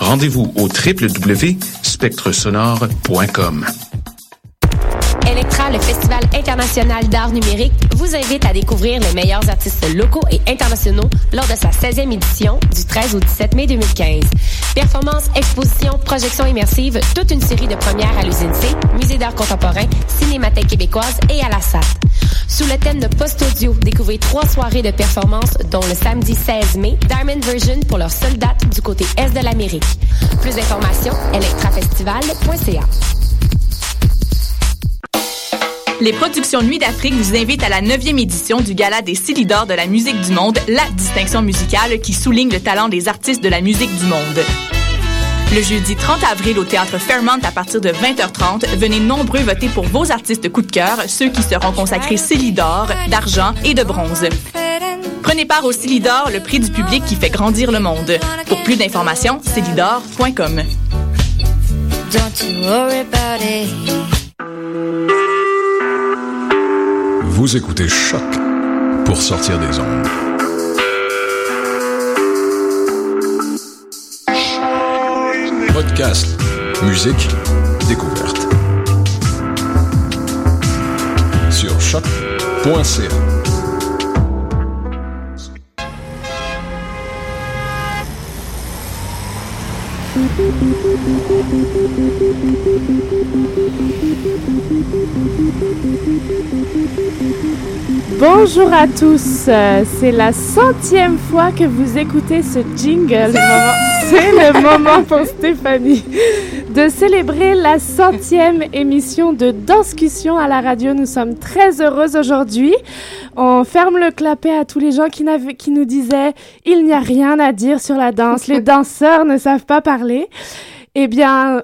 Rendez-vous au www.spectresonore.com. Electra, le Festival international d'art numérique, vous invite à découvrir les meilleurs artistes locaux et internationaux lors de sa 16e édition du 13 au 17 mai 2015. Performances, expositions, projections immersives, toute une série de premières à l'usine C, musée d'art contemporain, cinémathèque québécoise et à la SAT. Sous le thème de post-audio, découvrez trois soirées de performances, dont le samedi 16 mai, Diamond Version pour leur seule date du côté est de l'Amérique. Plus d'informations, electrafestival.ca. Les productions Nuit d'Afrique vous invitent à la 9e édition du Gala des Silidors de la musique du monde, la distinction musicale qui souligne le talent des artistes de la musique du monde. Le jeudi 30 avril au théâtre Fairmont à partir de 20h30, venez nombreux voter pour vos artistes coup de cœur, ceux qui seront consacrés Célidor, d'argent et de bronze. Prenez part au Célidor, le prix du public qui fait grandir le monde. Pour plus d'informations, célidor.com. Vous écoutez Choc pour sortir des ondes. Podcast, musique, découverte. Sur choc.ca. Bonjour à tous, euh, c'est la centième fois que vous écoutez ce jingle. C'est le moment pour Stéphanie de célébrer la centième émission de Danscussion à la radio. Nous sommes très heureux aujourd'hui. On ferme le clapet à tous les gens qui, qui nous disaient il n'y a rien à dire sur la danse, les danseurs ne savent pas parler. Eh bien,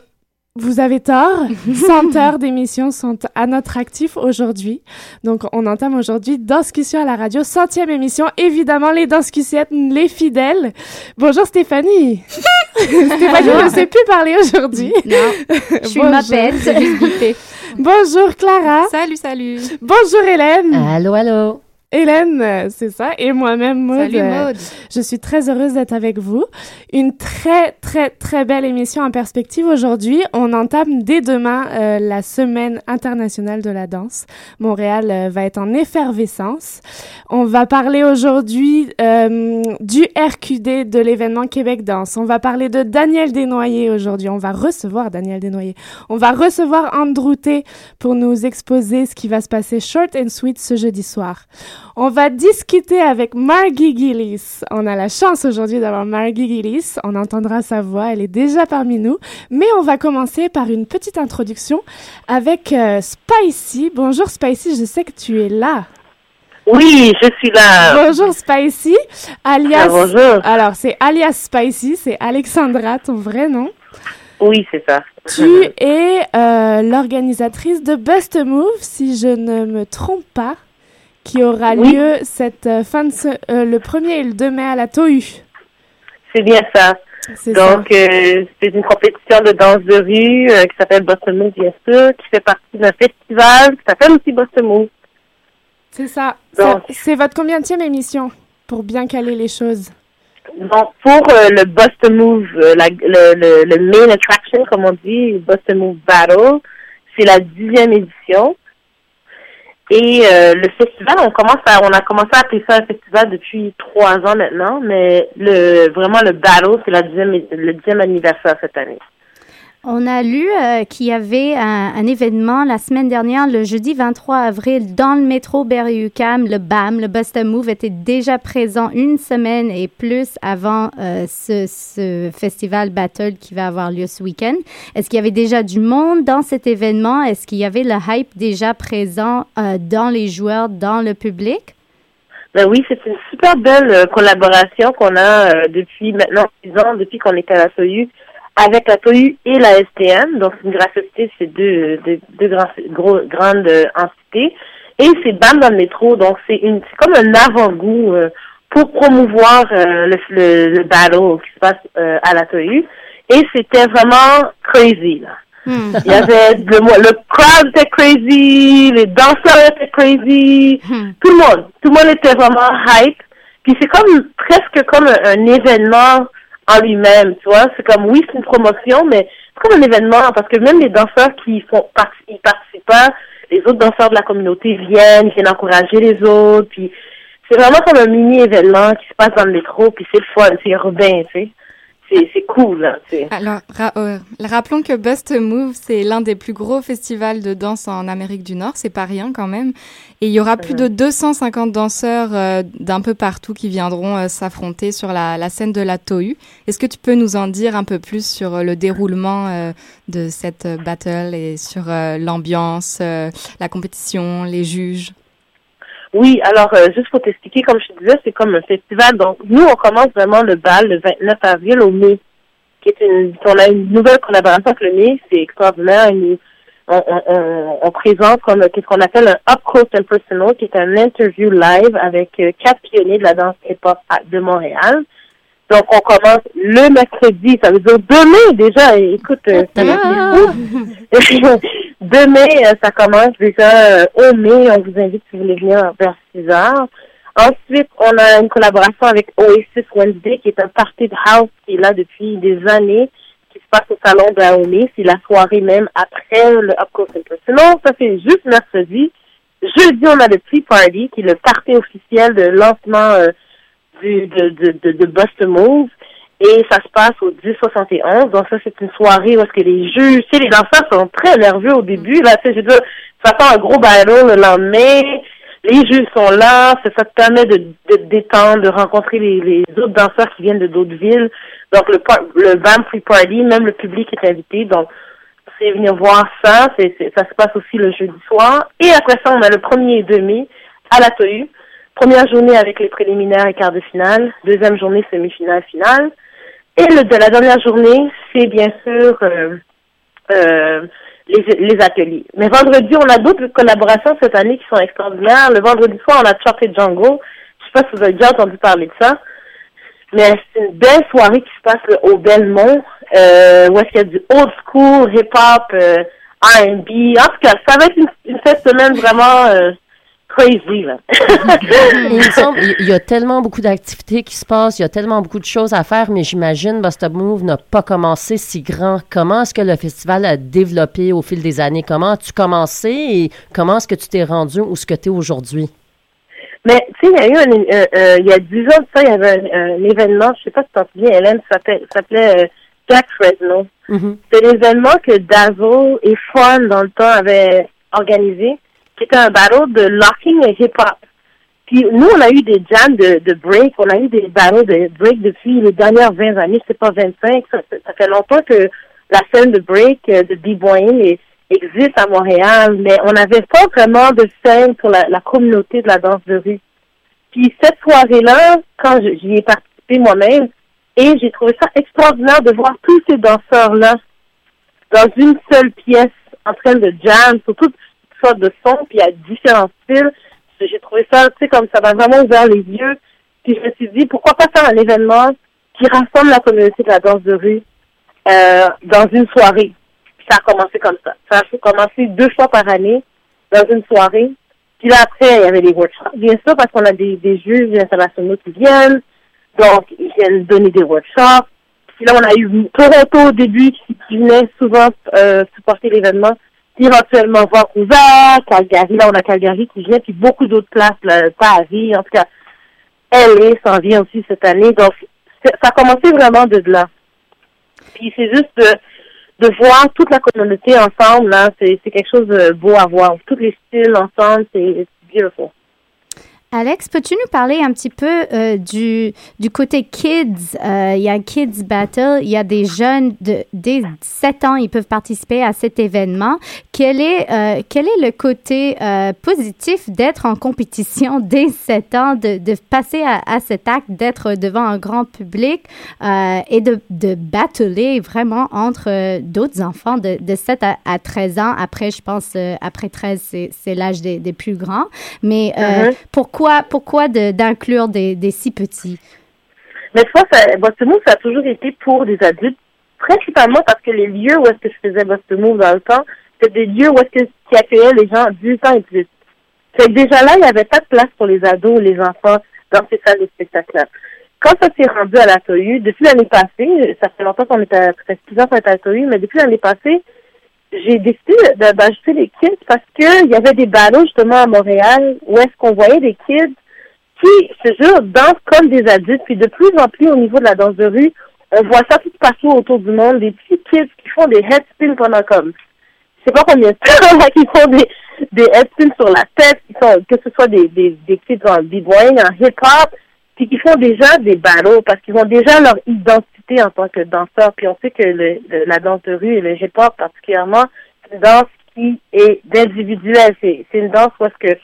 vous avez tort. 100 heures d'émission sont à notre actif aujourd'hui. Donc, on entame aujourd'hui Danscussion à la radio, centième émission. Évidemment, les Danscussiettes, les fidèles. Bonjour Stéphanie. Stéphanie ne sait plus parler aujourd'hui. Non, je suis ma bête, Bonjour Clara. Salut, salut. Bonjour Hélène. Allô, allô. Hélène, c'est ça, et moi-même Maud. Salut Maud. Je suis très heureuse d'être avec vous. Une très très très belle émission en perspective aujourd'hui. On entame dès demain euh, la semaine internationale de la danse. Montréal euh, va être en effervescence. On va parler aujourd'hui euh, du RQD de l'événement Québec Danse. On va parler de Daniel Desnoyers aujourd'hui. On va recevoir Daniel Desnoyers. On va recevoir Andrew T pour nous exposer ce qui va se passer short and sweet ce jeudi soir. On va discuter avec Margie Gillis. On a la chance aujourd'hui d'avoir Margie Gillis. On entendra sa voix, elle est déjà parmi nous. Mais on va commencer par une petite introduction avec euh, Spicy. Bonjour Spicy, je sais que tu es là. Oui, je suis là. Bonjour Spicy, alias. Ah, bonjour. Alors c'est alias Spicy, c'est Alexandra, ton vrai nom. Oui, c'est ça. Tu es euh, l'organisatrice de Best Move, si je ne me trompe pas qui aura Oui. lieu cette euh, fin de ce- euh, le 1er et le 2 mai à la TOU. C'est bien ça. C'est ça. Donc, euh, c'est une compétition de danse de rue euh, qui s'appelle Boston Move, bien sûr, qui fait partie d'un festival qui s'appelle aussi Boston Move. C'est Ça- C'est votre combienième émission pour bien caler les choses. Donc, pour euh, le Boston Move, euh, la- le, le, le main attraction, comme on dit, Boston Move Battle, c'est la dixième édition. Et euh, le festival, on commence à, on a commencé à appeler ça un festival depuis trois ans maintenant, mais le vraiment le battle, c'est la dixième, le dixième anniversaire cette année. On a lu euh, qu'il y avait un, événement la semaine dernière, le jeudi 23 avril, dans le métro Berry-UQAM. Le BAM, le Boston Move, était déjà présent une semaine et plus avant euh, ce, festival Battle qui va avoir lieu ce week-end. Est-ce qu'il y avait déjà du monde dans cet événement? Est-ce qu'il y avait le hype déjà présent euh, dans les joueurs, dans le public? Ben oui, c'est une super belle collaboration qu'on a depuis maintenant six ans, depuis qu'on était à la TOU, avec la TOU et la STM. Donc, une gracieuseté, c'est deux, deux, deux grands, gros, grandes euh, entités. Et c'est BAM dans le métro, donc c'est une, comme un avant-goût euh, pour promouvoir euh, le, le, le battle qui se passe euh, à la TOU. Et c'était vraiment crazy, là. Hmm. Il y avait le, le crowd était crazy, les danseurs étaient crazy, Hmm. tout le monde, tout le monde était vraiment hype. Puis c'est comme presque comme un, un événement en lui-même, tu vois. C'est comme, oui, c'est une promotion, mais c'est comme un événement, parce que même les danseurs qui font ils participent pas, les autres danseurs de la communauté viennent, viennent encourager les autres, puis c'est vraiment comme un mini-événement qui se passe dans le métro, puis c'est le fun, c'est urbain, tu sais c'est cool. Alors, euh, rappelons que Bust Move, c'est l'un des plus gros festivals de danse en Amérique du Nord. C'est pas rien quand même. Et il y aura plus de 250 danseurs euh, d'un peu partout qui viendront euh, s'affronter sur la, la, scène de la TOU. Est-ce que tu peux nous en dire un peu plus sur le déroulement de cette battle et sur l'ambiance, la compétition, les juges? Oui, alors euh, juste pour t'expliquer, comme je te disais, c'est comme un festival. Donc, nous, on commence vraiment le bal le 29 avril au mai, qui est une, on a une nouvelle collaboration avec le mai, c'est extraordinaire. Une, on, on, on, on, présente comme qu'est-ce qu'on appelle un up close and personal, qui est un interview live avec euh, quatre pionniers de la danse hip-hop de Montréal. Donc, on commence le mercredi, ça veut dire demain déjà. Écoute, euh, c'est fou. Demain, mai, ça commence déjà euh, au mai. On vous invite si vous voulez venir vers 6 heures. Ensuite, on a une collaboration avec Oasis Wednesday, qui est un party de house qui est là depuis des années, qui se passe au salon de Laomé. C'est la soirée même après le Up Close and Personal. Ça, c'est juste mercredi. Jeudi, on a le Tea Party, qui est le party officiel de lancement euh, du, de, de, de, de Bust Move. Et ça se passe au 1071. Donc ça, c'est une soirée où est-ce que les juges, tu sais, les danseurs sont très nerveux au début. Là, tu sais, je veux dire, ça fait un gros battle le lendemain. Les juges sont là. Ça, ça te permet de, de détendre, de rencontrer les, autres danseurs qui viennent de d'autres villes. Donc le, le BAM Free Party, même le public est invité. Donc c'est venir voir ça. Ça se passe aussi le jeudi soir. Et après ça, on a le premier et demi à la TOU. Première journée avec les préliminaires et quarts de finale. Deuxième journée, semi-finale, finale. Et le de la dernière journée, c'est bien sûr euh, euh, les, les, ateliers. Mais vendredi, on a d'autres collaborations cette année qui sont extraordinaires. Le vendredi soir, on a Chocolate Jungle. Je sais pas si vous avez déjà entendu parler de ça. Mais c'est une belle soirée qui se passe au Belmont, euh, où est-ce qu'il y a du old school, hip-hop, euh, R&B. En tout cas, ça va être une, une semaine vraiment euh, crazy, là. il y a tellement beaucoup d'activités qui se passent, il y a tellement beaucoup de choses à faire, mais j'imagine Bust Move n'a pas commencé si grand. Comment est-ce que le festival a développé au fil des années? Comment as-tu commencé et comment est-ce que tu t'es rendu où ce que tu es aujourd'hui? Mais, tu sais, il y a eu un, euh, euh, il y a dix ans de ça, il y avait un, événement, je sais pas si tu t'en souviens, Hélène, ça s'appelait euh, Jack Fresno. Mm-hmm. C'est l'événement que Dazzle et Fun, dans le temps, avaient organisé c'était un battle de locking et hip-hop. Puis nous, on a eu des jams de, break, on a eu des battles de break depuis les dernières 20 années, c'est pas 25, ça, fait longtemps que la scène de break, euh, de b-boying existe à Montréal, mais on n'avait pas vraiment de scène pour la, communauté de la danse de rue. Puis cette soirée-là, quand j'y ai participé moi-même, et j'ai trouvé ça extraordinaire de voir tous ces danseurs-là dans une seule pièce en train de jam, surtout de son, puis il y a différents styles. J'ai trouvé ça, tu sais, comme ça m'a vraiment ouvert les yeux. Puis je me suis dit, pourquoi pas faire un événement qui rassemble la communauté de la danse de rue euh, dans une soirée. ça a commencé comme ça. Ça a commencé deux fois par année dans une soirée. Puis là, après, il y avait des workshops, bien sûr, parce qu'on a des, des juges internationaux qui viennent. Donc, ils viennent donner des workshops. Puis là, on a eu Toronto au début qui, qui venait souvent euh, supporter l'événement éventuellement Vancouver, Calgary, là on a Calgary qui vient, puis beaucoup d'autres places, là, Paris, en tout cas, LA s'en vient aussi cette année. Donc, ça a commencé vraiment de là. Puis c'est juste de, de voir toute la communauté ensemble, là, c'est quelque chose de beau à voir. Tous les styles ensemble, c'est beautiful. Alex, peux-tu nous parler un petit peu euh, du, du côté kids? Euh, il y a Kids Battle, il y a des jeunes de, dès 7 ans, ils peuvent participer à cet événement. Quel est, euh, quel est le côté positif d'être en compétition dès 7 ans, de, de passer à, à, cet acte, d'être devant un grand public et de, de battler vraiment entre d'autres enfants de, de 7 à, 13 ans? Après, je pense, après 13, c'est l'âge des, des, plus grands. Mais mm-hmm. pourquoi pourquoi, d'inclure des, si petits? Mais toi, Boston Move, ça a toujours été pour des adultes, principalement parce que les lieux où est-ce que je faisais Boston Move dans le temps, c'était des lieux où est-ce que qui accueillaient les gens 10 ans et plus. Fait déjà là, il n'y avait pas de place pour les ados ou les enfants dans ces salles de spectacle-là. quand ça s'est rendu à la depuis l'année passée, ça fait longtemps qu'on est à, ça fait plusieurs fois qu'on est à la TOU, mais depuis l'année passée, j'ai décidé d'ajouter des kids parce que il y avait des ballots justement à Montréal où est-ce qu'on voyait des kids qui, je dansent comme des adultes. Puis de plus en plus au niveau de la danse de rue, on voit ça tout partout autour du monde, des petits kids qui font des headspins pendant comme, je sais pas combien de temps, qui font des, des headspins sur la tête, qui sont, que ce soit des, des, des kids en b-boying, en hip-hop, puis qui font déjà des battles parce qu'ils ont déjà leur identité en tant que danseurs. Puis on sait que la danse de rue et le hip-hop particulièrement, c'est une danse qui est d'individuel. C'est, une danse où est-ce que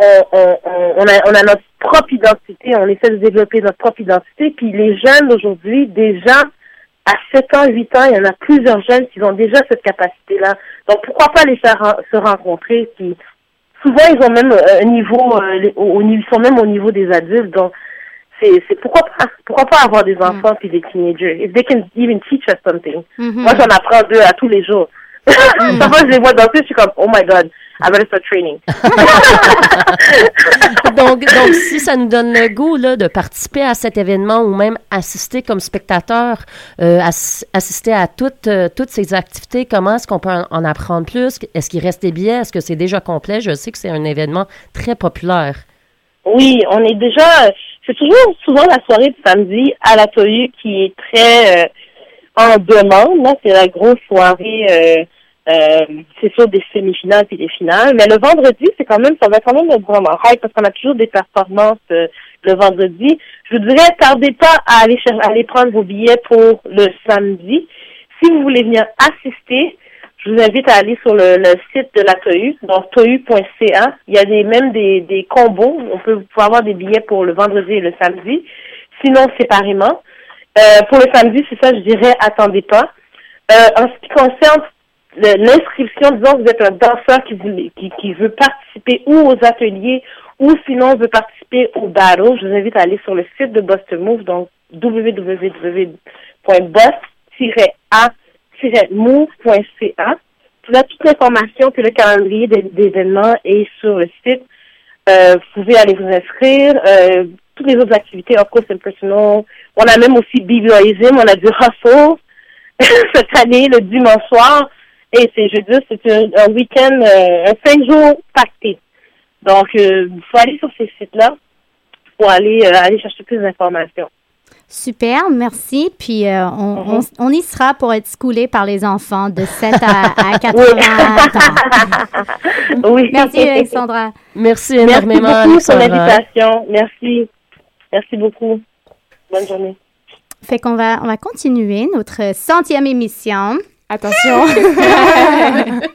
on, a, notre propre identité, on essaie de développer notre propre identité. Puis les jeunes d'aujourd'hui, déjà à 7 ans, 8 ans, il y en a plusieurs jeunes qui ont déjà cette capacité-là. Donc pourquoi pas les faire se rencontrer? Puis souvent ils ont même un niveau euh, au, ils sont même au niveau des adultes donc c'est c'est pourquoi pas pourquoi pas avoir des enfants puis des teenagers? If they can even teach us something Mhm. moi j'en apprends deux à tous les jours parfois je les vois danser je suis comme oh my god I better start training donc, donc, si ça nous donne le goût là, de participer à cet événement ou même assister comme spectateur, euh, ass- assister à toutes, euh, toutes ces activités, comment est-ce qu'on peut en, en apprendre plus? Est-ce qu'il reste des billets? Est-ce que c'est déjà complet? Je sais que c'est un événement très populaire. Oui, on est déjà. C'est toujours souvent la soirée de samedi à la Toyu qui est très euh, en demande. Là, c'est la grosse soirée. Euh, euh, c'est sûr des semi-finales puis des finales. Mais le vendredi, c'est quand même, ça va quand même être vraiment hype parce qu'on a toujours des performances euh, le vendredi. Je vous dirais, tardez pas à aller cher- à aller prendre vos billets pour le samedi. Si vous voulez venir assister, je vous invite à aller sur le, le site de la TOU, donc tohu.ca. Il y a des, même des, des combos. On peut, vous avoir des billets pour le vendredi et le samedi. Sinon, séparément. Euh, pour le samedi, c'est ça, je dirais, attendez pas. Euh, en ce qui concerne l'inscription, disons que vous êtes un danseur qui, qui, qui veut participer ou aux ateliers ou sinon veut participer au battle, je vous invite à aller sur le site de Boston Move, donc www.bus-a-move.ca. Là, toute l'information puis le calendrier des, des événements est sur le site. Euh, vous pouvez aller vous inscrire. Euh, toutes les autres activités, of course, impersonal. On a même aussi BBOism, on a du hustle cette année, le dimanche soir. Et c'est jeudi, c'est un, week-end, euh, un cinq jours pacté. Donc, il faut aller sur ces sites-là pour aller, euh, aller chercher plus d'informations. Super, merci. Puis euh, on, on, on y sera pour être schoolé par les enfants de 7 à, à 80 ans. Oui. Merci Alexandra. Merci Merci énormément, beaucoup pour l'invitation. Merci. Merci beaucoup. Bonne journée. Fait qu'on va, on va continuer notre centième émission. Attention.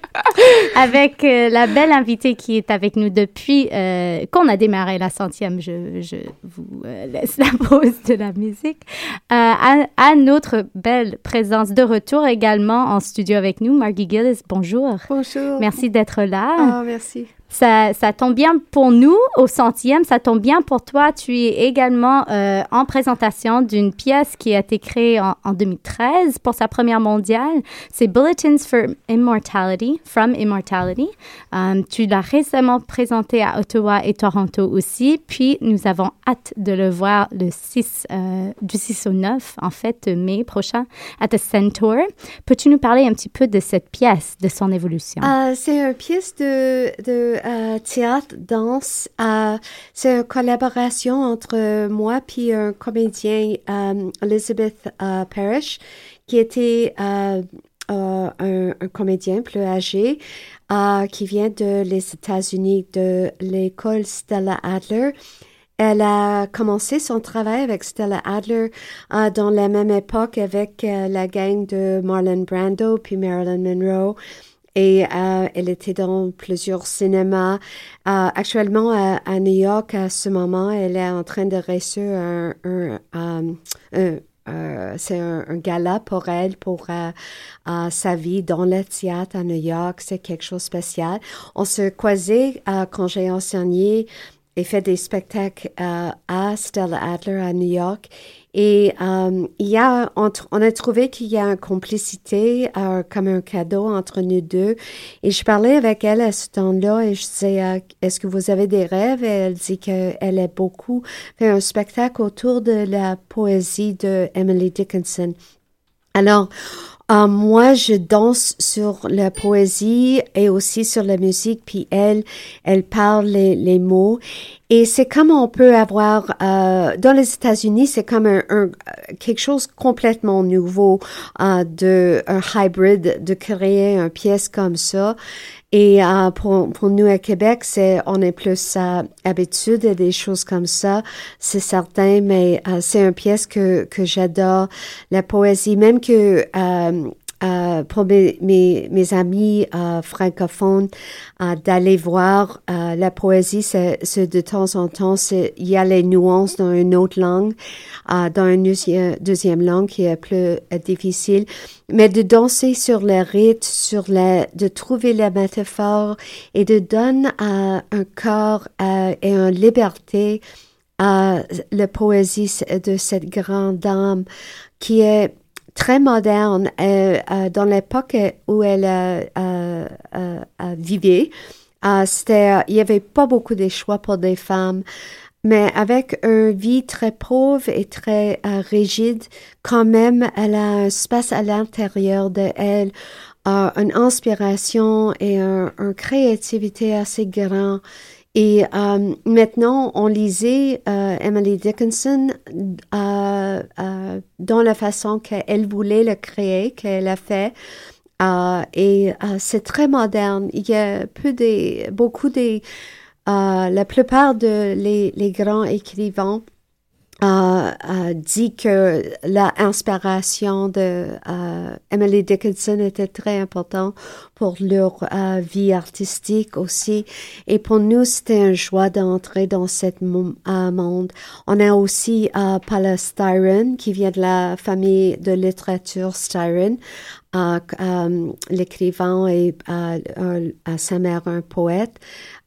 avec euh, la belle invitée qui est avec nous depuis euh, qu'on a démarré la centième. Je, je vous euh, laisse la pause de la musique. Euh, à, à notre belle présence de retour également en studio avec nous, Margie Gillis. Bonjour. Bonjour. Merci d'être là. Ah, merci. Ça, ça tombe bien pour nous au centième, ça tombe bien pour toi. Tu es également euh, en présentation d'une pièce qui a été créée en, en 2013 pour sa première mondiale. C'est Bulletins for Immortality, From Immortality. Euh, tu l'as récemment présenté à Ottawa et Toronto aussi. Puis nous avons hâte de le voir le 6, euh, du 6 au 9, en fait, mai prochain, à The Centaur. Peux-tu nous parler un petit peu de cette pièce, de son évolution? Euh, c'est une pièce de, de euh, théâtre, danse. Euh, c'est une collaboration entre moi puis un comédien, euh, Elizabeth Parrish, qui était un, comédien plus âgé, qui vient de les États-Unis, de l'école Stella Adler. Elle a commencé son travail avec Stella Adler dans la même époque avec la gang de Marlon Brando puis Marilyn Monroe. Et euh, elle était dans plusieurs cinémas. Euh, actuellement, à, à New York, à ce moment, elle est en train de réussir un, un, un- un- euh, c'est un, un gala pour elle, pour euh, euh, sa vie dans le théâtre à New York. C'est quelque chose de spécial. On se croisait euh, quand j'ai enseigné et fait des spectacles à Stella Adler à New York. Et euh, il y a, on a trouvé qu'il y a une complicité, euh, comme un cadeau entre nous deux. Et je parlais avec elle à ce temps-là et je disais, euh, est-ce que vous avez des rêves? Et elle dit qu'elle a beaucoup fait un spectacle autour de la poésie de Emily Dickinson. Alors, euh, moi, je danse sur la poésie et aussi sur la musique, puis elle, elle parle les, les mots. Et c'est comme on peut avoir euh, dans les États-Unis, c'est comme un, un, quelque chose complètement nouveau euh, de un hybrid de créer une pièce comme ça. Et euh, pour, pour nous à Québec, c'est on est plus euh, habitude à des choses comme ça, c'est certain, mais euh, c'est une pièce que que j'adore, la poésie, même que euh, pour mes, mes, amis euh, francophones euh, d'aller voir euh, la poésie, c'est, de temps en temps, il y a les nuances dans une autre langue, euh, dans une deuxième, langue qui est plus euh, difficile, mais de danser sur le rythme, sur la, de trouver la métaphore et de donner un corps et une liberté à la poésie de cette grande dame qui est très moderne euh, euh, dans l'époque où elle euh, euh vivait. c'était, il y avait pas beaucoup de choix pour des femmes, mais avec une vie très pauvre et très rigide, quand même, elle a un espace à l'intérieur de elle, une inspiration et une créativité assez grande et euh, maintenant, on lisait euh, Emily Dickinson euh, euh, dans la façon qu'elle voulait le créer, qu'elle a fait. Euh, et euh, c'est très moderne. Il y a peu des, beaucoup des, la plupart de les, les grands écrivains dit que l'inspiration de uh, Emily Dickinson était très importante pour leur uh, vie artistique aussi. Et pour nous, c'était un joie d'entrer dans ce uh, monde. On a aussi Paula Styron, qui vient de la famille de littérature Styron. Um, l'écrivain et à sa mère un poète.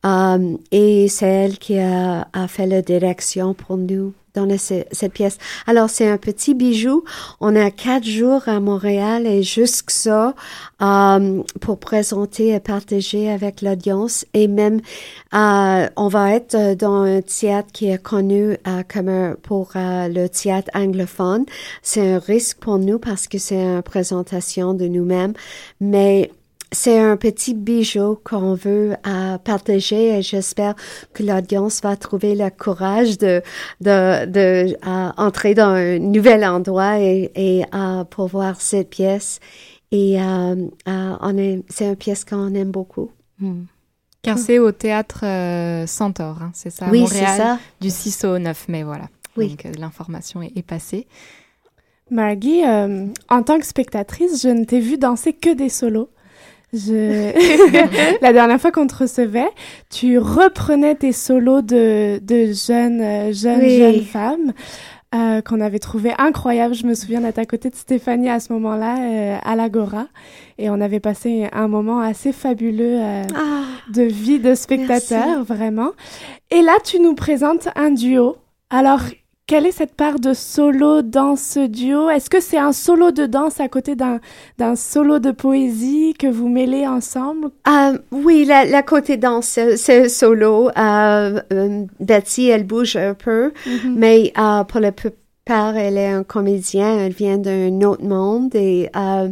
Um, et c'est elle qui a, a fait la direction pour nous dans cette pièce. Alors, c'est un petit bijou. On a quatre jours à Montréal et jusque ça euh, pour présenter et partager avec l'audience. Et même, euh, on va être dans un théâtre qui est connu euh, comme pour euh, le théâtre anglophone. C'est un risque pour nous parce que c'est une présentation de nous-mêmes, mais c'est un petit bijou qu'on veut euh, partager et j'espère que l'audience va trouver le courage de de, de euh, entrer dans un nouvel endroit et, et euh, pour voir cette pièce et euh, euh, on est c'est une pièce qu'on aime beaucoup. Hmm. Car c'est au théâtre Centaure, hein, c'est ça, à oui, Montréal, ça. du 6 au 9 mai, voilà. Oui. Donc l'information est, est, passée. Maggie, en tant que spectatrice, je ne t'ai vu danser que des solos. Je... la dernière fois qu'on te recevait, tu reprenais tes solos de, de jeunes, euh, jeunes, oui. jeunes femmes. Euh, qu'on avait trouvé incroyable. Je me souviens d'être à côté de Stéphanie à ce moment-là, euh, à l'Agora. Et on avait passé un moment assez fabuleux euh, ah, de vie de spectateur, merci. vraiment. Et là, tu nous présentes un duo. Alors, quelle est cette part de solo dans ce duo? Est-ce que c'est un solo de danse à côté d'un d'un solo de poésie que vous mêlez ensemble? Euh, Oui, la, la côté danse, c'est solo. Euh, euh, Betsy, elle bouge un peu, mm -hmm. mais euh, pour la plupart, elle est un comédien, elle vient d'un autre monde. Et, euh,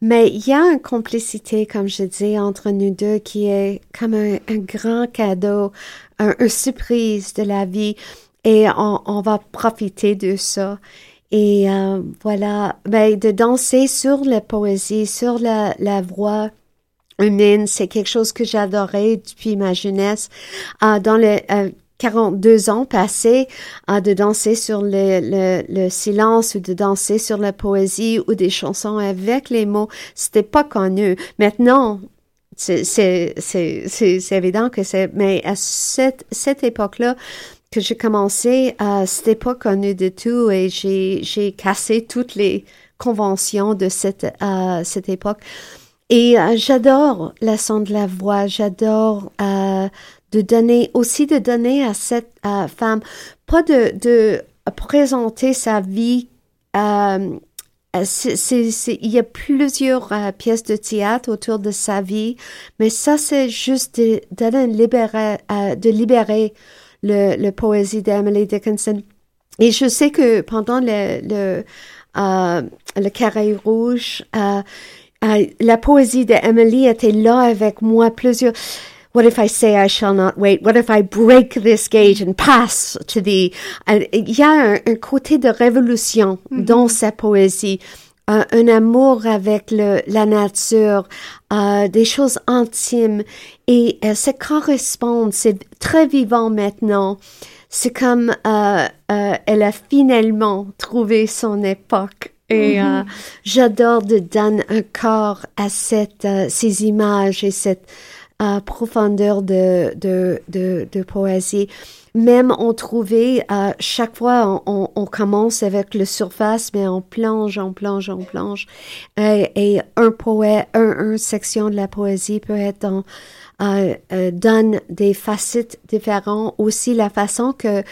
mais il y a une complicité, comme je dis, entre nous deux qui est comme un, un grand cadeau, un, une surprise de la vie et on, va profiter de ça. Et euh, voilà, ben, de danser sur la poésie, sur la, voix humaine, c'est quelque chose que j'adorais depuis ma jeunesse. Euh, dans les euh, 42 ans passés, euh, de danser sur le, silence ou de danser sur la poésie ou des chansons avec les mots, c'était pas connu. Maintenant, c'est évident que c'est, mais à cette, cette époque-là, que j'ai commencé, euh, c'était pas connu du tout et j'ai, cassé toutes les conventions de cette, euh, cette époque. Et euh, j'adore la son de la voix, j'adore euh, de donner, aussi de donner à cette femme, pas de, de présenter sa vie euh, il y a plusieurs euh, pièces de théâtre autour de sa vie, mais ça, c'est juste de, de, libérer, euh, de libérer le, le poésie d'Emily Dickinson. Et je sais que pendant le, le, euh, le carré rouge, la poésie d'Emily était là avec moi plusieurs what if I say I shall not wait? What if I break this gate and pass to the... Il y a un, côté de révolution mm-hmm. dans sa poésie. Un amour avec le, la nature, euh, des choses intimes et euh, ça correspond, c'est très vivant maintenant. C'est comme euh, euh, elle a finalement trouvé son époque. Et mm-hmm. j'adore de donner un corps à cette, ces images et cette profondeur de, de, de, de, poésie. Même on trouvait, à chaque fois, on, on, commence avec le surface, mais on plonge, on plonge, on plonge. Et, et un poète, un, un, section de la poésie peut être dans, euh, euh, donne des facettes différentes. Aussi, la façon que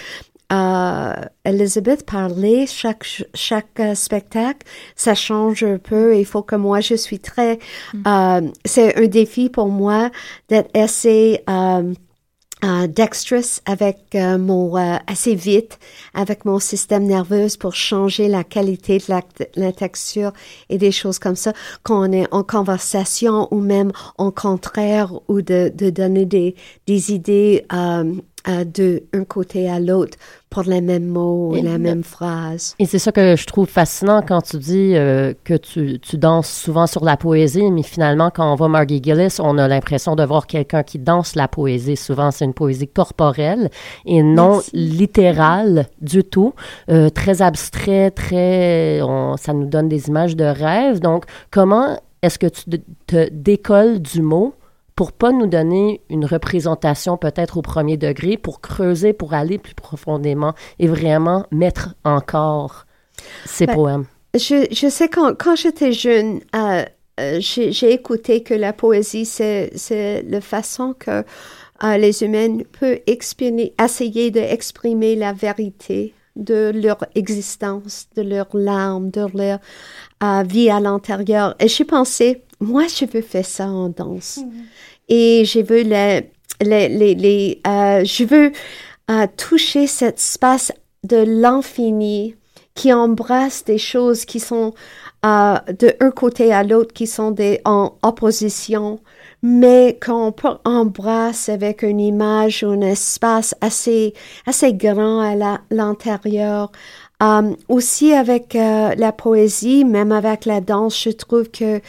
euh, Elizabeth parlait chaque chaque euh, spectacle, ça change un peu. Il faut que moi je suis très, mm. euh, c'est un défi pour moi d'être assez euh, euh, dexterous avec euh, mon assez vite avec mon système nerveux pour changer la qualité de la, la, texture et des choses comme ça quand on est en conversation ou même en contraire ou de, de donner des, des idées euh, de un côté à l'autre pour les mêmes mots, et, la même phrase. Et c'est ça que je trouve fascinant quand tu dis euh, que tu, tu, danses souvent sur la poésie, mais finalement, quand on voit Margie Gillis, on a l'impression de voir quelqu'un qui danse la poésie. Souvent, c'est une poésie corporelle et non littérale du tout. Euh, très abstrait, très... ça nous donne des images de rêve. Donc, comment est-ce que tu te décolles du mot pour pas nous donner une représentation peut-être au premier degré, pour creuser, pour aller plus profondément et vraiment mettre encore ces ben, poèmes. Je, je, sais quand, quand j'étais jeune, euh, euh, j'ai écouté que la poésie, c'est la façon que euh, les humains peuvent exprimer, essayer d'exprimer la vérité de leur existence, de leur larmes, de leur vie à l'intérieur. Et j'ai pensé, moi, je veux faire ça en danse. Mm-hmm. Et je veux les, les, les, les euh, je veux euh, toucher cet espace de l'infini qui embrasse des choses qui sont euh, de un côté à l'autre, qui sont des, en opposition, mais qu'on embrasse avec une image ou un espace assez, assez grand à l'intérieur. Euh, aussi avec euh, la poésie, même avec la danse, je trouve que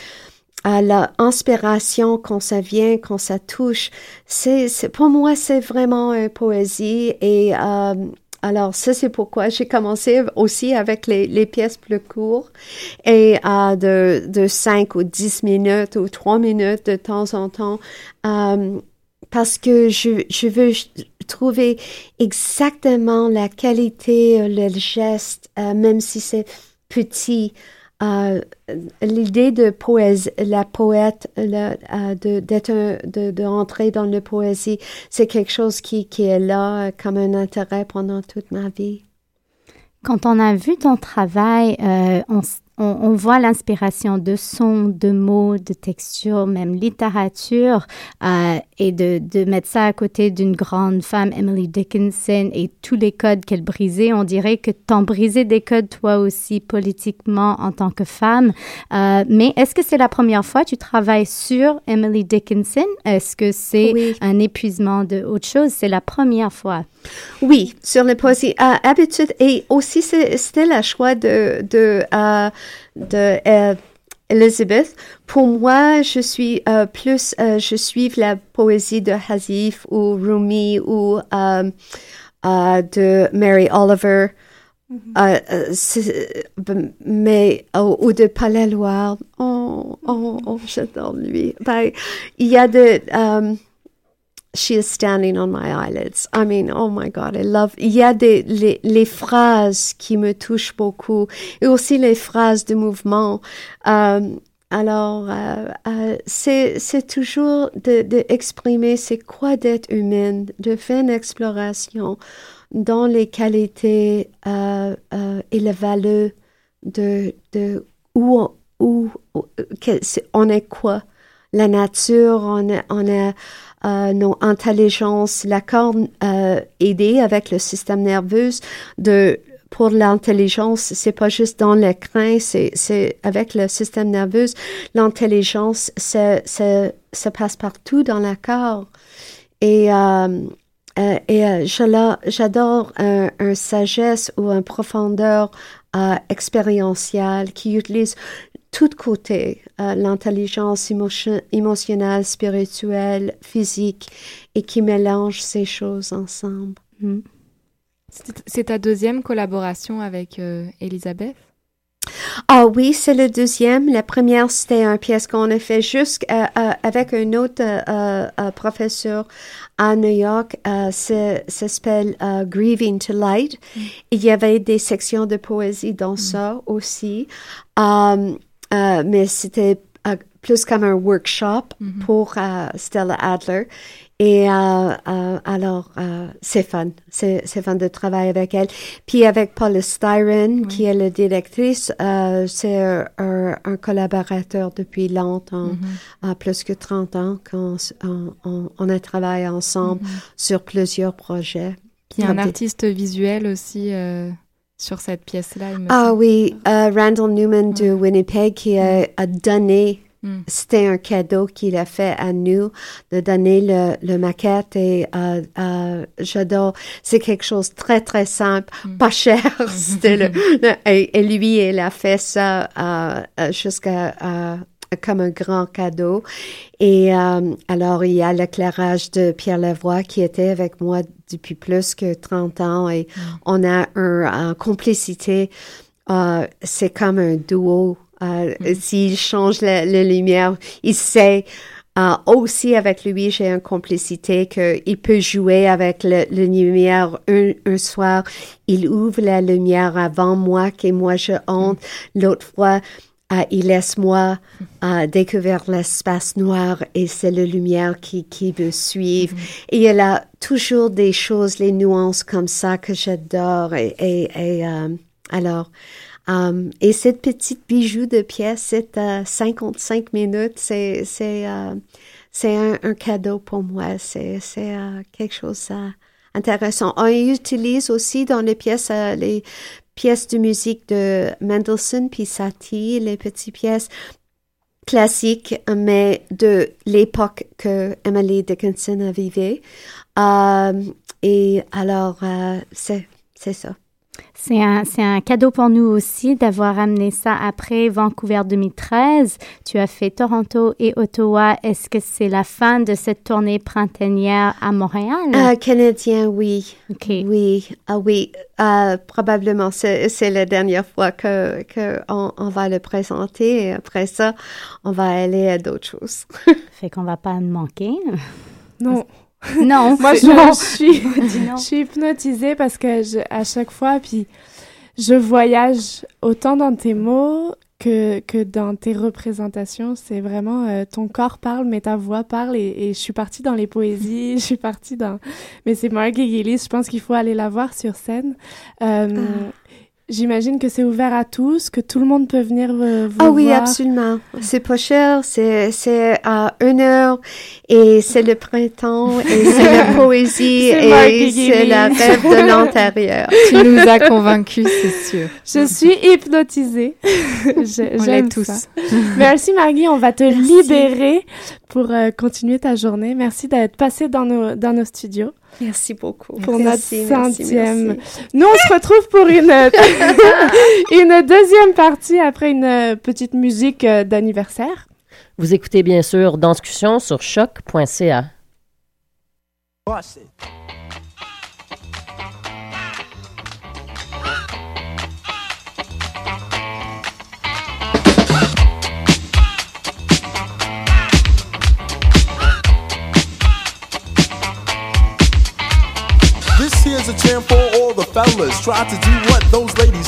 à l'inspiration quand ça vient, quand ça touche. C'est, pour moi, c'est vraiment une poésie. Et euh, alors, ça, c'est pourquoi j'ai commencé aussi avec les, les pièces plus courtes et euh, de, de 5 ou 10 minutes ou 3 minutes de temps en temps. Euh, parce que je, je veux trouver exactement la qualité, le geste, euh, même si c'est petit. L'idée de poésie, la poète, euh, de, d'être de, de rentrer dans la poésie, c'est quelque chose qui, qui est là comme un intérêt pendant toute ma vie. Quand on a vu ton travail, euh, on, on, voit l'inspiration de sons, de mots, de textures, même littérature, euh, et de, de, mettre ça à côté d'une grande femme, Emily Dickinson, et tous les codes qu'elle brisait. On dirait que t'en brisais des codes toi aussi politiquement en tant que femme. Euh, mais est-ce que c'est la première fois que tu travailles sur Emily Dickinson? Est-ce que c'est un épuisement de autre chose? C'est la première fois. Oui, sur les poésies. Euh, habitude, et aussi c'était le choix de, de euh, de euh, Elizabeth. Pour moi, je suis euh, plus, euh, je suis la poésie de Hazif ou Rumi ou de Mary Oliver. Mm-hmm. mais ou de Palais-Loire. Oh, oh, oh j'adore lui. Il y a de She is standing on my eyelids. I mean, oh my God, I love. Il y a des les, les phrases qui me touchent beaucoup et aussi les phrases de mouvement. Um, alors, euh, euh, c'est toujours d'exprimer de, c'est quoi d'être humaine, de faire une exploration dans les qualités euh, et les valeurs de, de où, où, on est quoi. La nature, on est, on est nos intelligences, la corne aidée avec le système nerveux de pour l'intelligence, c'est pas juste dans l'écran, c'est, c'est avec le système nerveux. L'intelligence, ça passe partout dans le corps. Et, euh, euh et euh, j'adore un, un, sagesse ou une profondeur euh, expérientielle qui utilise tout côté, euh, l'intelligence émotionnelle, spirituelle, physique, et qui mélange ces choses ensemble. Mm. C'est ta deuxième collaboration avec euh, Elisabeth? Ah oui, c'est le deuxième. La première, c'était une pièce qu'on a fait juste euh, euh, avec un autre professeur à New York. ça s'appelle Grieving to Light. Mm. Il y avait des sections de poésie dans mm. ça aussi. Mais c'était plus comme un workshop mm-hmm. pour Stella Adler. Et euh, euh, alors, euh, c'est fun. C'est, fun de travailler avec elle. Puis avec Paula Styron, qui est la directrice, euh, c'est un, un, collaborateur depuis longtemps, mm-hmm. plus que 30 ans, quand on, on, a travaillé ensemble mm-hmm. sur plusieurs projets. Puis un artiste visuel aussi sur cette pièce-là. Ah oui, Randall Newman de Winnipeg qui a, a donné Mm. C'était un cadeau qu'il a fait à nous de donner le, le maquette et euh, euh, j'adore. C'est quelque chose de très très simple, mm. pas cher. C'était le, et, lui il a fait ça euh, jusqu'à comme un grand cadeau. Et alors, il y a l'éclairage de Pierre Lavoie qui était avec moi depuis plus que 30 ans et mm. on a une complicité. c'est comme un duo euh, mm. S'il change la, lumière, il sait euh, aussi avec lui, j'ai une complicité qu'il peut jouer avec le, lumière un, soir. Il ouvre la lumière avant moi, que moi je entre. L'autre fois, euh, il laisse moi découvrir l'espace noir et c'est la lumière qui, qui veut suivre. Mm-hmm. Et il a toujours des choses, les nuances comme ça que j'adore. Et, et, alors, Um, et cette petite bijou de pièce, c'est uh, 55 minutes, c'est c'est uh, c'est un, un, cadeau pour moi. C'est c'est uh, quelque chose d'intéressant. On utilise aussi dans les pièces les pièces de musique de Mendelssohn puis Satie, les petites pièces classiques, mais de l'époque que Emily Dickinson a vécu. Um, et alors, c'est c'est ça. C'est un, c'est un cadeau pour nous aussi d'avoir amené ça après Vancouver 2013. Tu as fait Toronto et Ottawa. Est-ce que c'est la fin de cette tournée printanière à Montréal? Euh, canadien, oui. Oui, ah oui. Euh, probablement, c'est, c'est la dernière fois que, que on, on, va le présenter. Et après ça, on va aller à d'autres choses. fait qu'on va pas manquer. Non. Non. Moi, je, suis, je suis hypnotisée parce que je, à chaque fois, puis je voyage autant dans tes mots que, que dans tes représentations. C'est vraiment euh, ton corps parle, mais ta voix parle. Et, je suis partie dans les poésies, je suis partie dans. Mais c'est Margie Gillis, je pense qu'il faut aller la voir sur scène. Euh, ah. J'imagine que c'est ouvert à tous, que tout le monde peut venir euh, vous Ah oui, absolument. C'est pas cher, c'est c'est à une heure et c'est le printemps et c'est la poésie et c'est la rêve de l'intérieur. Tu nous as convaincus, c'est sûr. Je suis hypnotisée. J'aime tous. Ça. Merci Maggie, on va te libérer pour euh, continuer ta journée. Merci d'être passée dans nos dans nos studios. Merci beaucoup. Pour notre centième. Nous, on se retrouve pour une, une deuxième partie après une petite musique euh, d'anniversaire. Vous écoutez bien sûr Danscussion sur choc.ca. Here's for all the fellas. Try to do what those ladies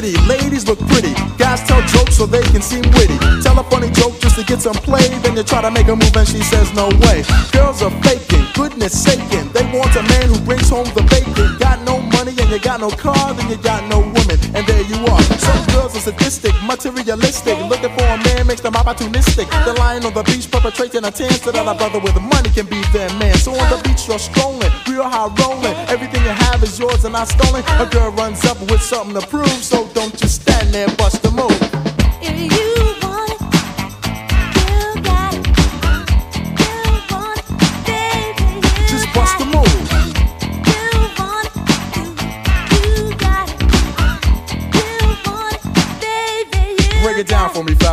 City, ladies look pretty. Guys tell jokes so they can seem witty. Tell a funny joke just to get some play. Then you try to make a move and she says no way. Girls are faking, goodness saking. They want a man who brings home the bacon. Got no money and you got no car, then you got no woman. And there you are. Some girls are sadistic, materialistic. Looking for a man makes them opportunistic. They're lying on the beach perpetrating a so that a brother with money can be their man. So on the beach you're strolling, real high rolling. Everything you have is yours and not stolen. A girl runs up with something to prove, so don't just stand there, bust a move. Just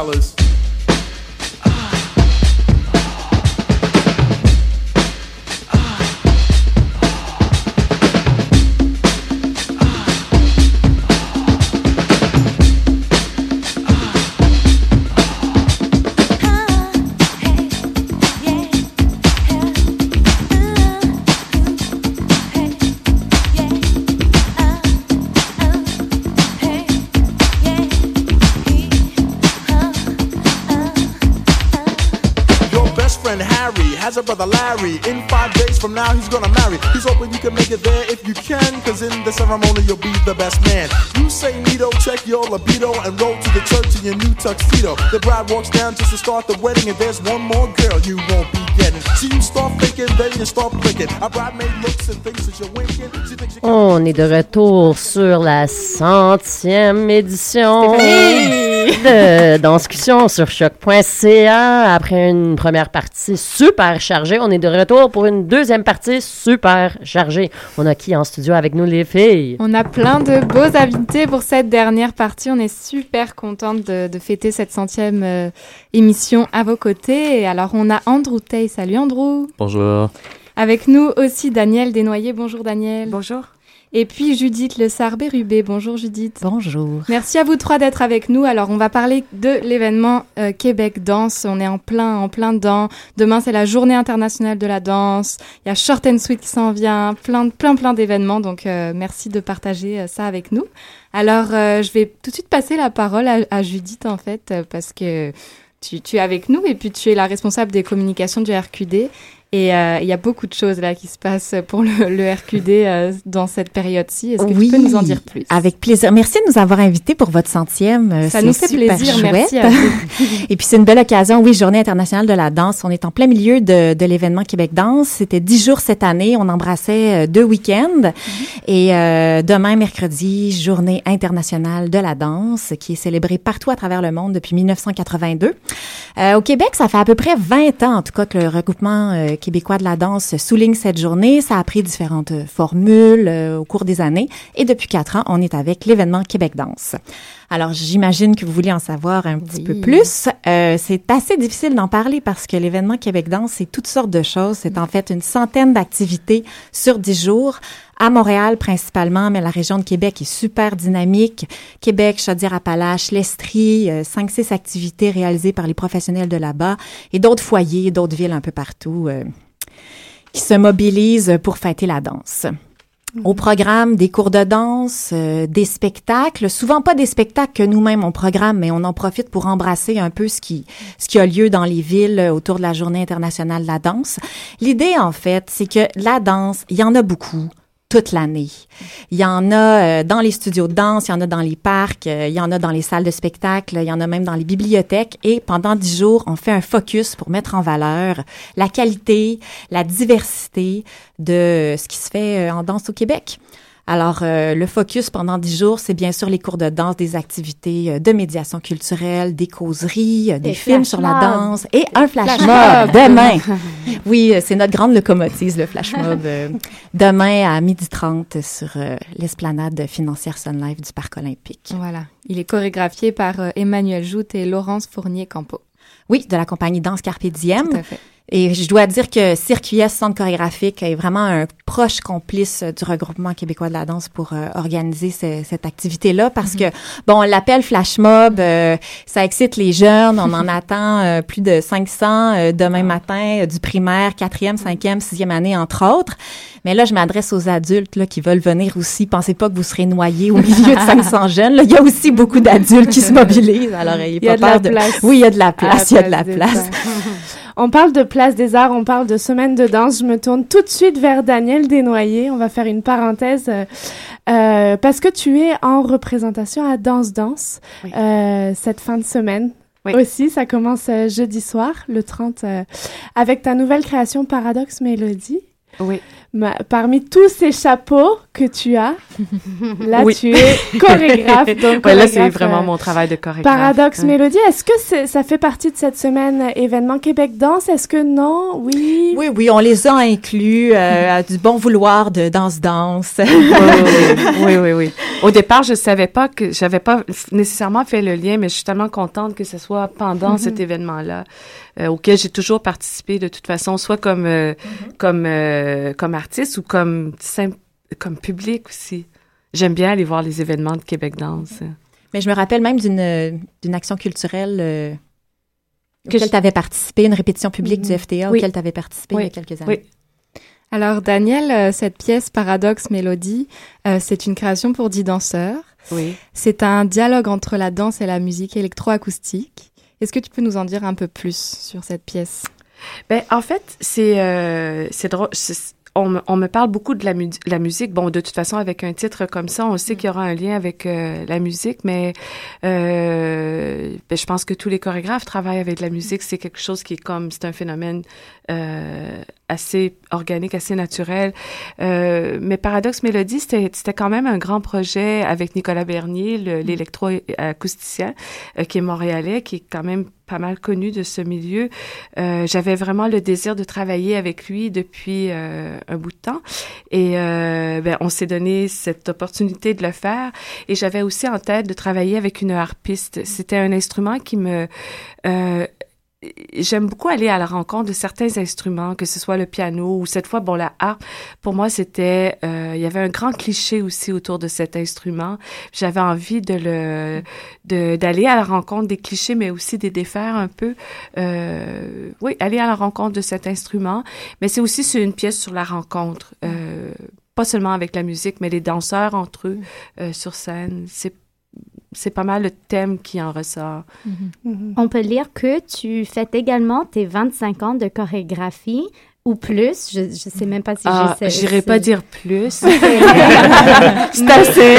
down Has a brother Larry. In five days from now, he's gonna marry. He's hoping you can make it there if you can, cause in the ceremony, you'll be the best man. You say Nito, check your libido, and roll to the church in your new tuxedo. The bride walks down just to start the wedding, and there's one more girl you won't be getting. See, you start thinking, then you start blinking. A bridesmaid looks and thinks that you're winking. She thinks you On est de retour sur la centième édition de Danscussion sur choc.ca. Après une première partie super chargée, on est de retour pour une deuxième partie super chargée. On a qui en studio avec nous, les filles? On a plein de beaux invités pour cette dernière partie. On est super contente de, de fêter cette centième euh, émission à vos côtés. Et alors, on a Andrew Tay. Salut Andrew. Bonjour. Avec nous aussi Daniel Desnoyers. Bonjour Daniel. Bonjour. Et puis Judith Le Sarbé-Rubé. Bonjour Judith. Bonjour. Merci à vous trois d'être avec nous. Alors, on va parler de l'événement euh, Québec Danse. On est en plein, en plein dedans. Demain, c'est la Journée internationale de la danse. Il y a Short and Sweet qui s'en vient. Plein, plein, plein d'événements. Donc, euh, merci de partager euh, ça avec nous. Alors, je vais tout de suite passer la parole à, à Judith, en fait, parce que tu, tu es avec nous et puis tu es la responsable des communications du RQD. Et euh, il y a beaucoup de choses là qui se passent pour le, le RQD euh, dans cette période-ci. Est-ce que oui, tu peux nous en dire plus? Avec plaisir. Merci de nous avoir invités pour votre centième. Euh, Ça nous fait plaisir. chouette. Merci à vous. Et puis c'est une belle occasion, oui, Journée internationale de la danse. On est en plein milieu de, de l'événement Québec Danse. C'était dix jours cette année. On embrassait euh, deux week-ends. Mm-hmm. Et euh, demain, mercredi, Journée internationale de la danse, qui est célébrée partout à travers le monde depuis 1982. Euh, au Québec, ça fait à peu près 20 ans, en tout cas, que le regroupement euh, québécois de la danse souligne cette journée. Ça a pris différentes euh, formules euh, au cours des années. Et depuis quatre ans, on est avec l'événement Québec Danse. Alors, j'imagine que vous voulez en savoir un petit peu plus. Euh, c'est assez difficile d'en parler parce que l'événement Québec Danse, c'est toutes sortes de choses. C'est en fait une centaine d'activités sur dix jours à Montréal principalement, mais la région de Québec est super dynamique. Québec, Chaudière-Appalaches, l'Estrie, euh, cinq, six activités réalisées par les professionnels de là-bas et d'autres foyers, d'autres villes un peu partout euh, qui se mobilisent pour fêter la danse au programme des cours de danse, euh, des spectacles, souvent pas des spectacles que nous-mêmes on programme, mais on en profite pour embrasser un peu ce qui ce qui a lieu dans les villes autour de la Journée internationale de la danse. L'idée en fait, c'est que la danse, il y en a beaucoup toute l'année. Il y en a euh, dans les studios de danse, il y en a dans les parcs, euh, il y en a dans les salles de spectacle, il y en a même dans les bibliothèques. Et pendant dix jours, on fait un focus pour mettre en valeur la qualité, la diversité de ce qui se fait euh, en danse au Québec. Alors, euh, le focus pendant dix jours, c'est bien sûr les cours de danse, des activités euh, de médiation culturelle, des causeries, euh, des, films sur la danse et un flash mob demain. oui, c'est notre grande locomotive, le flash mob, demain à 12h30 sur l'esplanade financière Sun Life du Parc olympique. Voilà. Il est chorégraphié par Emmanuel Joute et Laurence Fournier-Campo. Oui, de la compagnie Danse Carpe Diem. Tout à fait. Et je dois dire que Circuit Centre chorégraphique est vraiment un proche complice du regroupement québécois de la danse pour euh, organiser cette activité-là parce mm-hmm. que, bon, on l'appelle Flash Mob, euh, ça excite les jeunes, on en attend euh, plus de 500 demain matin du primaire, quatrième, cinquième, sixième année, entre autres. Mais là, je m'adresse aux adultes là, qui veulent venir aussi. Pensez pas que vous serez noyés au milieu de 500 jeunes. Là. Il y a aussi beaucoup d'adultes qui se mobilisent. Alors, il y a de la place. Oui, il y a de la place. Il y a de la place. On parle de place des arts, on parle de semaine de danse. Je me tourne tout de suite vers Daniel Desnoyers. On va faire une parenthèse euh, euh, parce que tu es en représentation à Danse Danse euh, cette fin de semaine. Aussi, ça commence jeudi soir, le 30, avec ta nouvelle création Paradoxe Mélodie. Oui parmi tous ces chapeaux que tu as, là, tu es chorégraphe. Donc, là, c'est vraiment euh, mon travail de chorégraphe. Paradoxe Mélodie, est-ce que ça fait partie de cette semaine événement Québec Danse? Est-ce que non? Oui? Oui, oui, on les a inclus euh, à du bon vouloir de danse-danse. oui, oui, oui, Au départ, je savais pas que, j'avais pas nécessairement fait le lien, mais je suis tellement contente que ce soit pendant mm-hmm. cet événement-là. Euh, auquel j'ai toujours participé de toute façon, soit comme mm-hmm. comme comme artiste ou comme comme public aussi. J'aime bien aller voir les événements de Québec Danse. Mais je me rappelle même d'une d'une action culturelle euh, auquel tu avais participé, une répétition publique du FTA auquel tu avais participé il y a quelques années. Oui. Alors Daniel, euh, cette pièce Paradoxe Mélodie, euh, c'est une création pour dix danseurs. Oui. C'est un dialogue entre la danse et la musique électroacoustique. Est-ce que tu peux nous en dire un peu plus sur cette pièce? Ben, en fait, c'est euh, c'est drôle on, me parle beaucoup de la, musique. Bon, de toute façon, avec un titre comme ça, on sait qu'il y aura un lien avec euh, la musique, mais euh, ben, je pense que tous les chorégraphes travaillent avec la musique. C'est quelque chose qui est comme, c'est un phénomène euh, assez organique, assez naturel. mais Paradoxe Mélodie, c'était quand même un grand projet avec Nicolas Bernier, mm. l'électroacousticien, qui est montréalais, qui est quand même pas mal connu de ce milieu. Euh, J'avais vraiment le désir de travailler avec lui depuis euh, un bout de temps et euh, ben, on s'est donné cette opportunité de le faire. Et j'avais aussi en tête de travailler avec une harpiste. C'était un instrument qui me euh, j'aime beaucoup aller à la rencontre de certains instruments, que ce soit le piano ou cette fois, bon, la harpe. Pour moi, c'était, euh, il y avait un grand cliché aussi autour de cet instrument. J'avais envie de le, de, d'aller à la rencontre des clichés, mais aussi des défaire un peu. Euh, oui, aller à la rencontre de cet instrument. Mais c'est aussi une pièce sur la rencontre. Euh, pas seulement avec la musique, mais les danseurs entre eux euh, sur scène. C'est c'est pas mal le thème qui en ressort. Mm-hmm. On peut lire que tu fêtes également tes 25 ans de chorégraphie ou plus. Je ne sais même pas si ah, J'irai pas dire plus. c'est assez,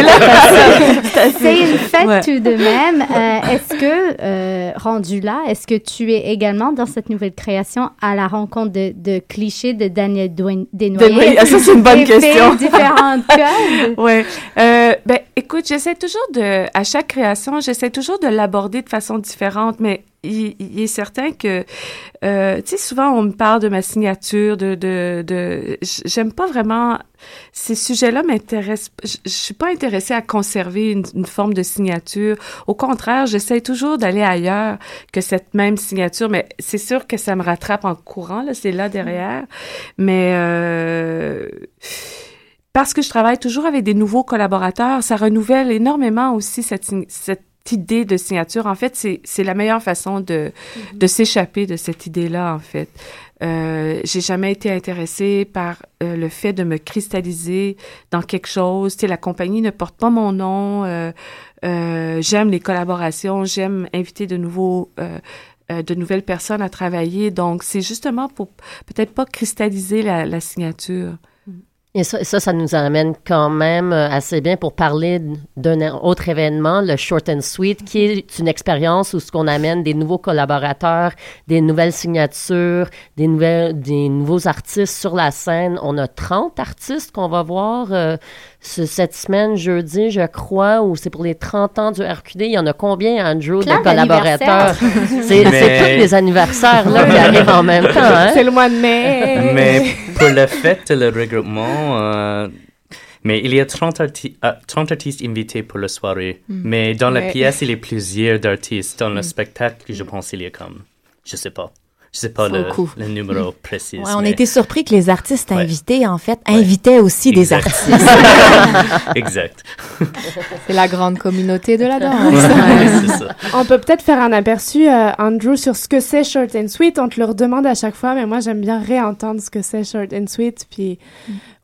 C'est une fête tout de même. Euh, est-ce que, euh, rendu là, est-ce que tu es également dans cette nouvelle création à la rencontre de, de clichés de Daniel Desnoyers? Ah, ça, c'est une bonne question. différentes codes? oui. Euh, ben, écoute, j'essaie toujours de, à chaque création, j'essaie toujours de l'aborder de façon différente, mais il, il est certain que, euh, tu sais, souvent on me parle de ma signature, de, de, de j'aime pas vraiment ces sujets-là m'intéressent. Je, je suis pas intéressée à conserver une, une forme de signature. Au contraire, j'essaie toujours d'aller ailleurs que cette même signature. Mais c'est sûr que ça me rattrape en courant. Là, c'est là derrière. Mais euh, parce que je travaille toujours avec des nouveaux collaborateurs, ça renouvelle énormément aussi cette, cette idée de signature. En fait, c'est la meilleure façon de, de s'échapper de cette idée-là, en fait. Euh, j'ai jamais été intéressée par euh, le fait de me cristalliser dans quelque chose. Tu sais, la compagnie ne porte pas mon nom. Euh, j'aime les collaborations. J'aime inviter de nouveaux de nouvelles personnes à travailler. Donc, c'est justement pour peut-être pas cristalliser la, la signature. Et ça, ça, nous amène quand même euh, assez bien pour parler d'un autre événement, le Short and Sweet, qui est une expérience où ce qu'on amène des nouveaux collaborateurs, des nouvelles signatures, des, nouvelles, des nouveaux artistes sur la scène. On a 30 artistes qu'on va voir euh, cette semaine, jeudi, je crois, où c'est pour les 30 ans du RQD. Il y en a combien, Andrew, Plein de collaborateurs? C'est Mais- tous les anniversaires là, qui arrivent en même temps. Hein? C'est le mois de mai. Mais pour le fait de le regroupement, euh, mais il y a 30, arti- euh, 30 artistes invités pour la soirée. Mm. Mais dans la Ouais. pièce, il y a plusieurs d'artistes. Dans le spectacle, je pense qu'il y a comme, je sais pas, je sais pas le, le numéro précis. Ouais, on a mais- été surpris que les artistes invités, en fait, invitaient aussi des artistes. exact. C'est la grande communauté de la danse. Ça. On peut peut-être faire un aperçu, euh, Andrew, sur ce que c'est Short and Sweet. On te le redemande à chaque fois, mais moi, j'aime bien réentendre ce que c'est Short and Sweet, puis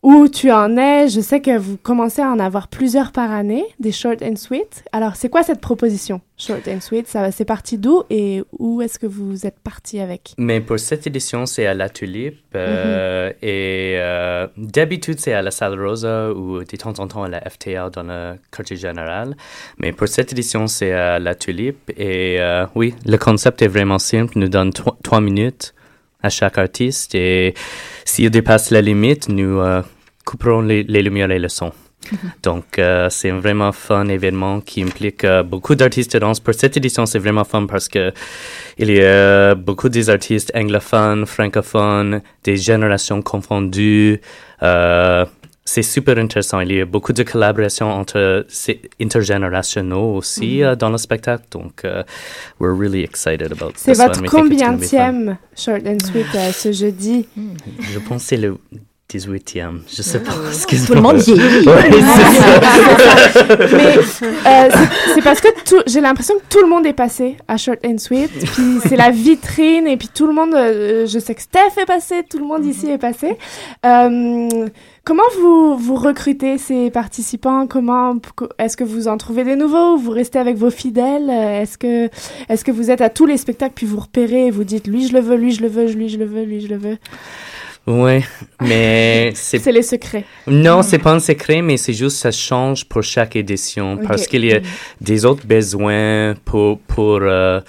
où tu en es. Je sais que vous commencez à en avoir plusieurs par année, des Short and Sweet. Alors, c'est quoi cette proposition, Short and Sweet? Ça, c'est parti d'où et où est-ce que vous êtes parti avec? Mais pour cette édition, c'est à la Tulipe. euh, Et euh, d'habitude, c'est à la Salle Rosa ou de temps en temps à la FTA dans le quartier général. Mais pour cette édition, c'est à la Tulipe. Et euh, oui, le concept est vraiment simple. Nous donne trois minutes à chaque artiste. Et s'il dépasse la limite, nous euh, couperons les, les lumières et le son. Donc, euh, c'est un vraiment fun événement qui implique euh, beaucoup d'artistes de danse. Pour cette édition, c'est vraiment fun parce que il y a beaucoup des artistes anglophones, francophones, des générations confondues. C'est super intéressant. Il y a beaucoup de collaborations entre c'est intergénérationnels aussi euh, dans le spectacle. Donc, euh, we're really excited about C'est votre combienième Short and Sweet euh, ce jeudi? Je pense que c'est le 18e. Je sais pas. Tout excuse-moi. le monde. Ouais, c'est ça. Mais euh, c'est- parce que tout- j'ai l'impression que tout le monde est passé à Short and Sweet. Puis c'est la vitrine et puis tout le monde, euh, je sais que Steph est passé, tout le monde ici est passé. Euh, comment vous, vous recrutez ces participants? Comment Est-ce que vous en trouvez des nouveaux? Ou Vous restez avec vos fidèles? Euh, Est-ce que, est-ce que vous êtes à tous les spectacles puis vous repérez et vous dites lui je le veux, lui je le veux, lui je le veux, lui je le veux? Ouais, mais c'est C'est les secrets. Non, c'est pas un secret, mais c'est juste ça change pour chaque édition. Parce qu'il y a des autres besoins pour pour uh,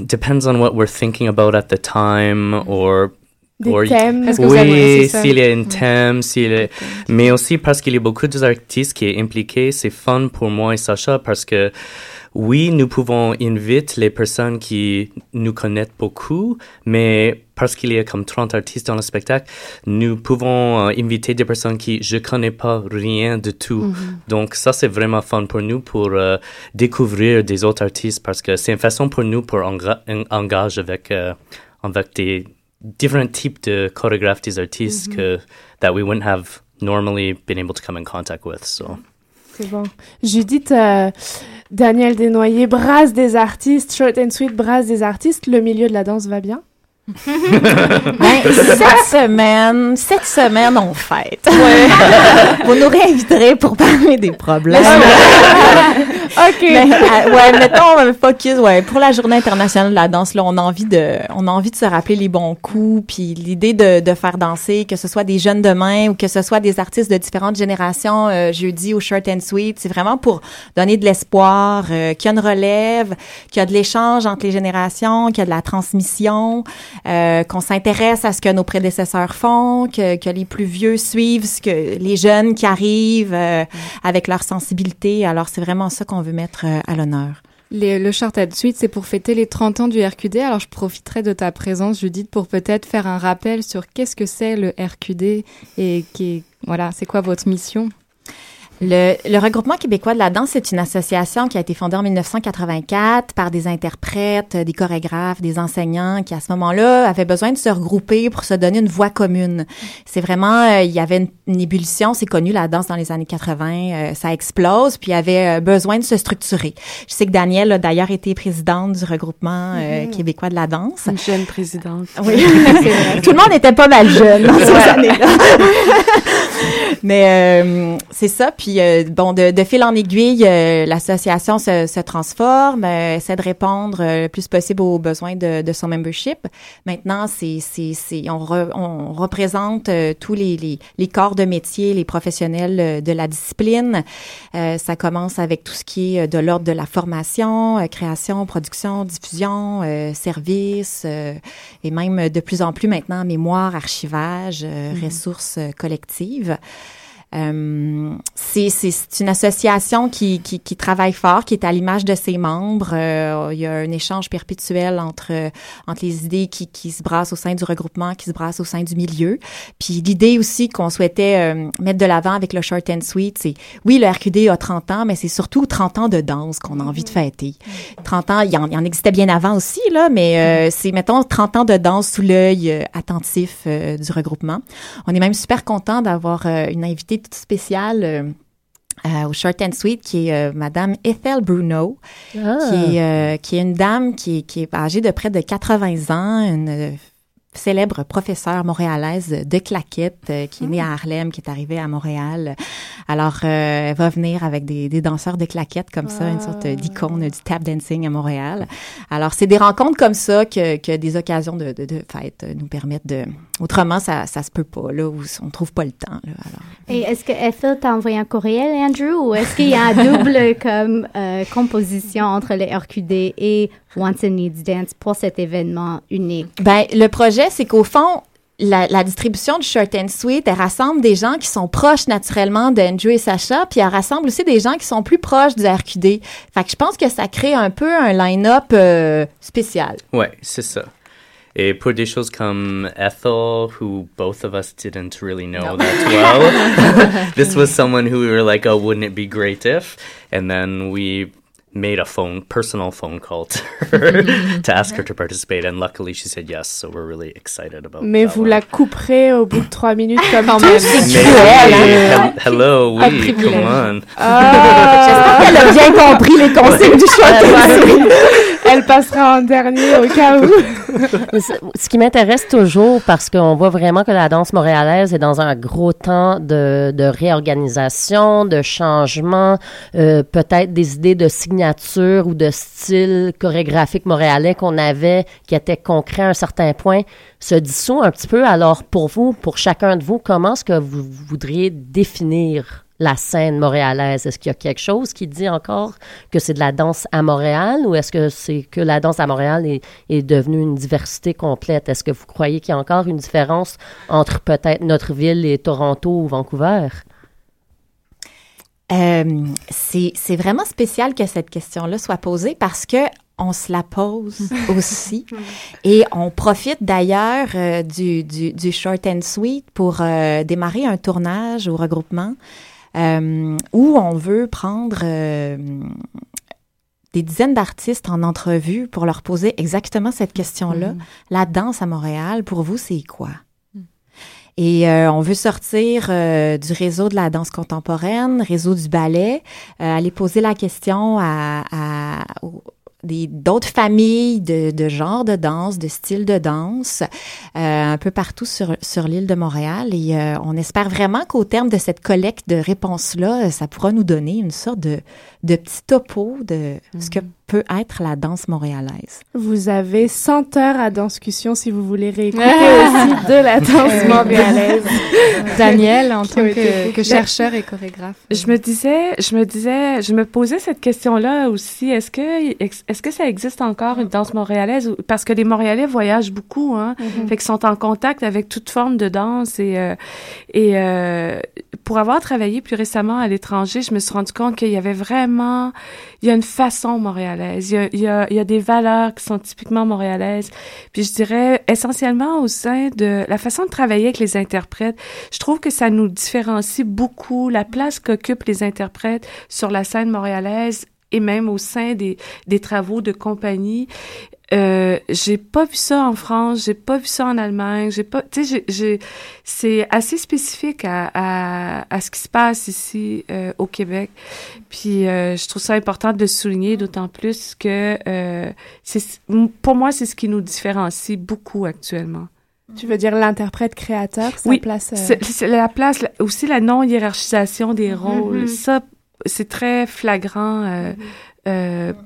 depends on what we're thinking about at the time or Des or- thèmes. Que Oui, s'il y a un thème, s'il a- mais aussi parce qu'il y a beaucoup d'artistes qui est impliqués, c'est fun pour moi et Sacha parce que oui, nous pouvons inviter les personnes qui nous connaissent beaucoup, mais parce qu'il y a comme 30 artistes dans le spectacle, nous pouvons euh, inviter des personnes qui je connais pas rien de tout. Mhm. Donc ça c'est vraiment fun pour nous pour euh, découvrir des autres artistes parce que c'est une façon pour nous pour enga- en- engager avec euh, avec des différents types de chorégraphes des artistes Mhm. que that we wouldn't have normally been able to come in contact with. So. C'est bon. Judith, euh, Daniel Desnoyers brasse des artistes, Short and Sweet brasse des artistes. Le milieu de la danse va bien? Ben, cette semaine, cette semaine, on fête. Vous nous réinviterez pour parler des problèmes. Mais, euh, ouais, mettons un focus, ouais, pour la Journée internationale de la danse, là, on a envie de, on a envie de se rappeler les bons coups, puis l'idée de, de faire danser, que ce soit des jeunes demain ou que ce soit des artistes de différentes générations, euh, jeudi au Short and Sweet, c'est vraiment pour donner de l'espoir, euh, qu'il y a une relève, qu'il y a de l'échange entre les générations, qu'il y a de la transmission, euh, qu'on s'intéresse à ce que nos prédécesseurs font, que, que les plus vieux suivent ce que les jeunes qui arrivent euh, avec leur sensibilité. Alors, c'est vraiment ça qu'on veut mettre euh, à l'honneur. Le Short Suite, c'est pour fêter les 30 ans du RQD. Alors, je profiterai de ta présence, Judith, pour peut-être faire un rappel sur qu'est-ce que c'est le RQD et qui, voilà, c'est quoi votre mission? Le, le, regroupement québécois de la danse, c'est une association qui a été fondée en 1984 par des interprètes, des chorégraphes, des enseignants qui, à ce moment-là, avaient besoin de se regrouper pour se donner une voix commune. C'est vraiment, euh, il y avait une, ébullition, c'est connu la danse dans les années 80, euh, ça explose, puis il y avait euh, besoin de se structurer. Je sais que Danielle a d'ailleurs été présidente du regroupement mm-hmm. québécois de la danse. Une jeune présidente. Oui, tout le monde était pas mal jeune dans ces années-là. Mais c'est ça. Puis puis, euh, bon, de, de, fil en aiguille, euh, l'association se, se, transforme, euh, essaie de répondre le plus possible aux besoins de, de son membership. Maintenant, c'est, c'est, c'est, on, on représente tous les, les, les, corps de métier, les professionnels de la discipline. ça commence avec tout ce qui est de l'ordre de la formation, création, production, diffusion, services, et même de plus en plus maintenant mémoire, archivage, mm-hmm. ressources collectives. Euh, c'est une association qui, qui, qui, travaille fort, qui est à l'image de ses membres. Euh, il y a un échange perpétuel entre, entre les idées qui, qui se brassent au sein du regroupement, qui se brassent au sein du milieu. Puis l'idée aussi qu'on souhaitait euh, mettre de l'avant avec le Short and Sweet, c'est oui, le RQD a 30 ans, mais c'est surtout 30 ans de danse qu'on a envie de fêter. 30 ans, il y en, il en existait bien avant aussi, là, mais euh, c'est, mettons, 30 ans de danse sous l'œil attentif du regroupement. On est même super content d'avoir une invitée spéciale euh, euh, au Short and Sweet, qui est euh, Madame Ethel Bruno, ah. qui, est, qui est une dame qui, qui est âgée de près de 80 ans, une célèbre professeure montréalaise de claquettes euh, qui est née à Harlem, qui est arrivée à Montréal. Alors, euh, elle va venir avec des, des danseurs de claquettes comme ça, une sorte d'icône du tap dancing à Montréal. Alors, c'est des rencontres comme ça que, que des occasions de, de, de fête nous permettent de... Autrement, ça, ça se peut pas, là, où on trouve pas le temps. Là, alors. Et est-ce que Ethel t'a envoyé un courriel, Andrew, ou est-ce qu'il y a un double comme euh, composition entre les RQD et Once and Needs Dance pour cet événement unique? Ben, le projet, c'est qu'au fond, la, la, distribution du Short and Sweet, elle rassemble des gens qui sont proches naturellement d'Andrew et Sacha, puis elle rassemble aussi des gens qui sont plus proches du RQD. Fait que je pense que ça crée un peu un line-up euh, spécial. Ouais, c'est ça. Et pour des choses comme Ethel, who both of us didn't really know no. that well, this was someone who we were like, oh, wouldn't it be great if? And then we made a phone personal phone call to her to ask her to participate and luckily she said yes so we're really excited about mais vous one. la couperez au bout de trois minutes comme tous hein? hello oui come on. Ah. j'espère qu'elle a bien compris les consignes du choix Elle passera en dernier au cas où. Ce qui m'intéresse toujours, parce qu'on voit vraiment que la danse montréalaise est dans un gros temps de, de réorganisation, de changement, euh, peut-être des idées de signature ou de style chorégraphique montréalais qu'on avait, qui était concret à un certain point, se dissout un petit peu. Alors, pour vous, pour chacun de vous, comment est-ce que vous voudriez définir la scène montréalaise? Est-ce qu'il y a quelque chose qui dit encore que c'est de la danse à Montréal ou est-ce que c'est que la danse à Montréal est, est devenue une diversité complète? Est-ce que vous croyez qu'il y a encore une différence entre peut-être notre ville et Toronto ou Vancouver? Euh, c'est vraiment spécial que cette question-là soit posée parce que on se la pose aussi. Et on profite d'ailleurs euh, du, du, du, short and sweet pour euh, démarrer un tournage au regroupement euh, où on veut prendre euh, des dizaines d'artistes en entrevue pour leur poser exactement cette question-là. Mm. La danse à Montréal, pour vous, c'est quoi? Mm. Et euh, on veut sortir du réseau de la danse contemporaine, réseau du ballet, aller poser la question à, à, d'autres familles de, de genres de danse, de styles de danse, euh, un peu partout sur, sur l'île de Montréal. Et euh, on espère vraiment qu'au terme de cette collecte de réponses-là, ça pourra nous donner une sorte de, de petit topo de ce que mhm. Peut être la danse montréalaise. Vous avez 100 heures à discussion si vous voulez réécouter aussi de la danse montréalaise. Daniel, en tant que, que, chercheur et chorégraphe. Je me disais, je me disais, je me posais cette question-là aussi. Est-ce que, est-ce que ça existe encore une danse montréalaise? Parce que les Montréalais voyagent beaucoup, hein. Mm Fait qu'ils sont en contact avec toute forme de danse et, euh, et euh, pour avoir travaillé plus récemment à l'étranger, je me suis rendu compte qu'il y avait vraiment, il y a une façon montréalaise Il y, a, des valeurs qui sont typiquement montréalaises. Puis je dirais essentiellement au sein de la façon de travailler avec les interprètes, je trouve que ça nous différencie beaucoup la place qu'occupent les interprètes sur la scène montréalaise et même au sein des travaux de compagnie. Euh, j'ai pas vu ça en France, j'ai pas vu ça en Allemagne, j'ai pas, tu sais, j'ai, c'est assez spécifique à, à, à, ce qui se passe ici euh, au Québec. Puis euh, je trouve ça important de le souligner, d'autant plus que euh, c'est, pour moi, c'est ce qui nous différencie beaucoup actuellement. Tu veux dire l'interprète créateur, sa oui, place. C'est, la place, aussi la non hiérarchisation des rôles. Mhm. Ça, c'est très flagrant. Euh, Mhm.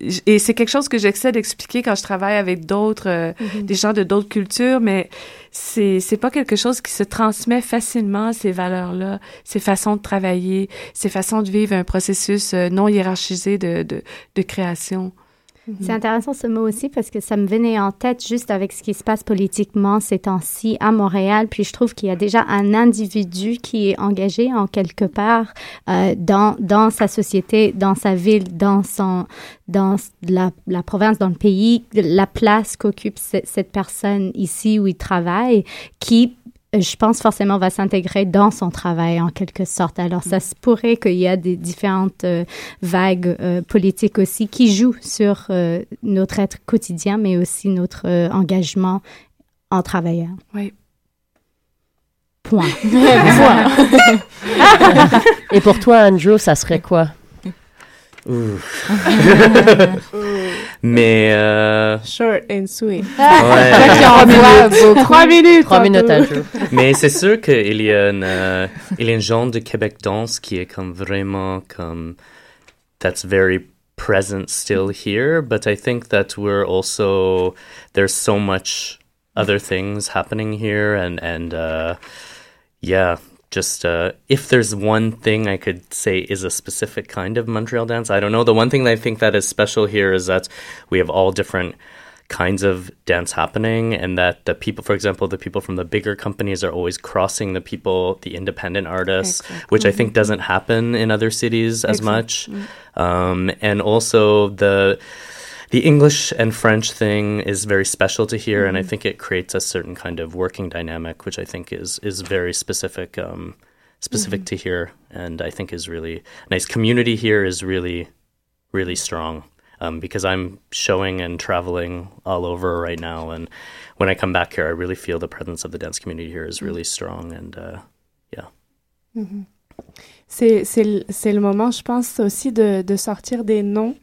Et c'est quelque chose que j'essaie d'expliquer quand je travaille avec d'autres, euh, Mhm. des gens de d'autres cultures, mais c'est c'est pas quelque chose qui se transmet facilement ces valeurs-là, ces façons de travailler, ces façons de vivre un processus euh, non hiérarchisé de de, de création. C'est intéressant ce mot aussi parce que ça me venait en tête juste avec ce qui se passe politiquement ces temps-ci à Montréal. Puis je trouve qu'il y a déjà un individu qui est engagé en quelque part euh, dans, dans sa société, dans sa ville, dans, son, dans la, la province, dans le pays, la place qu'occupe ce- cette personne ici où il travaille, qui je pense forcément va s'intégrer dans son travail en quelque sorte. Alors ça se pourrait qu'il y a des différentes euh, vagues euh, politiques aussi qui jouent sur euh, notre être quotidien, mais aussi notre euh, engagement en travaillant. Oui. Point. Et pour toi, Andrew, ça serait quoi? Ouh. Mais euh, Short and sweet. Ouais. Là, qui. Trois minutes. Trois minutes, peu. Andrew. Mais c'est sûr qu'il y a une, euh, il y a une genre de Québec danse qui est comme vraiment comme that's very present still here, but I think that we're also there's so much other things happening here and and uh, yeah, just uh, if there's one thing I could say is a specific kind of Montreal dance, I don't know. The one thing that I think that is special here is that we have all different kinds of dance happening and that the people for example the people from the bigger companies are always crossing the people the independent artists which i think doesn't happen in other cities as much. Um, and also the the English and French thing is very special to here, and I think it creates a certain kind of working dynamic, which I think is is very specific um, specific to here, and I think is really nice. Community here is really really strong um, because I'm showing and traveling all over right now, and when I come back here, I really feel the presence of the dance community here is really strong, and uh, yeah. Mhm. C'est c'est le moment, je pense, aussi de, de sortir des noms.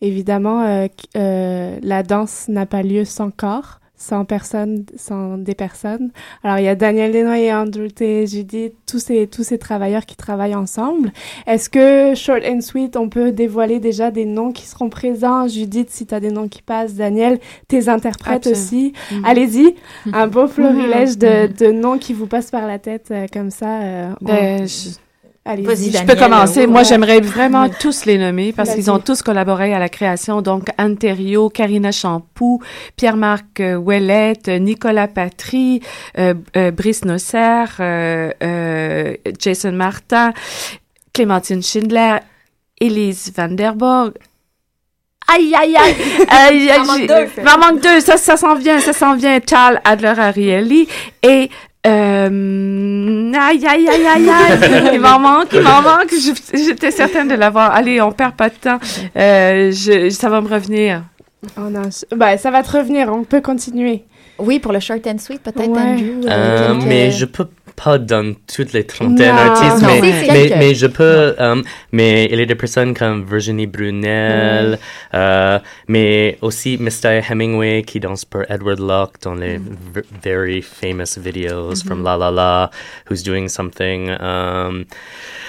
Évidemment, euh, euh, la danse n'a pas lieu sans corps, sans personne, sans des personnes. Alors, il y a Daniel Desnoyers, Andrew T, Judith, tous ces, tous ces travailleurs qui travaillent ensemble. Est-ce que, short and sweet, on peut dévoiler déjà des noms qui seront présents? Judith, si tu as des noms qui passent. Daniel, tes interprètes Absolument. aussi. Mhm. Allez-y, un beau florilège de, Mhm. de noms qui vous passent par la tête euh, comme ça. euh, Ben, on- je- Allez-y. Je peux commencer. Moi, j'aimerais vraiment Ouais. tous les nommer parce qu'ils ont tous collaboré à la création. Donc, Anne Thériault, Karina Champoux, Pierre-Marc euh, Ouellette, Nicolas Patry, euh, euh, Brice Nosser, euh, euh, Jason Martin, Clémentine Schindler, Élise Vanderborg. Aïe, aïe, aïe! aïe, aïe, deux. Il m'en manque deux. Ça, ça s'en vient, ça s'en vient. Charles Adler-Ariely et euh, aïe, aïe, aïe, aïe, aïe. il m'en manque, il m'en manque. J'étais certaine de l'avoir. Allez, on perd pas de temps. Euh, je, ça va me revenir. Oh non, je- ben, ça va te revenir, on peut continuer. Oui, pour le short and sweet, peut-être, Ouais. Andrew. euh, Euh, quelques- Mais je peux pas dans toutes les trentaines Non, artistes, non, mais, mais, je peux. euh, mais il y a des personnes comme Virginie Brunel, euh, mais aussi Mr. Hemingway qui danse pour Edward Locke dans les v- very famous videos from La La La, who's doing something. Um,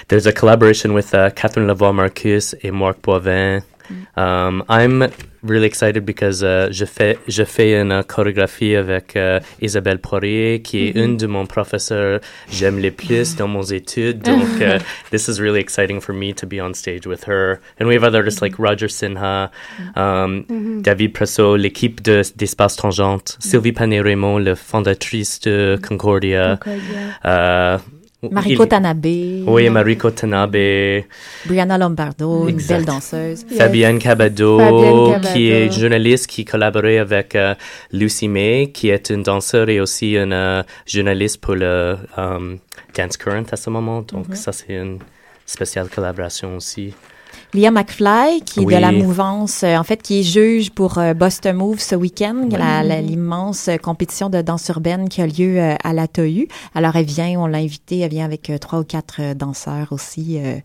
there's a collaboration with uh, Catherine Lavoie Marcus et Marc Boivin. Um, I'm really excited because uh, je fais je fais une uh, chorégraphie avec uh, Isabelle Poirier qui est Mhm. une de mon professeurs j'aime les plus dans mon étude donc uh, this is really exciting for me to be on stage with her and we have other artists like Roger Sinha um, Mhm. David Presso l'équipe de d'Espace Tangente Sylvie Pané-Raymond la fondatrice de Concordia Concordia. uh, Mariko Il- Tanabe. Oui, Mariko Tanabe. Brianna Lombardo, une belle danseuse. Fabienne Cabado, Fabienne Cabado. qui est journaliste qui collaborait avec euh, Lucy May, qui est une danseuse et aussi une euh, journaliste pour le um, Dance Current à ce moment. Donc, Mhm. ça, c'est une spéciale collaboration aussi. Lia McFly, qui est de la mouvance, euh, en fait, qui est juge pour euh, Boston Move ce week-end, la- la- l'immense euh, compétition de danse urbaine qui a lieu à la TOU. Alors, elle vient, on l'a invitée, elle vient avec trois ou quatre danseurs aussi euh,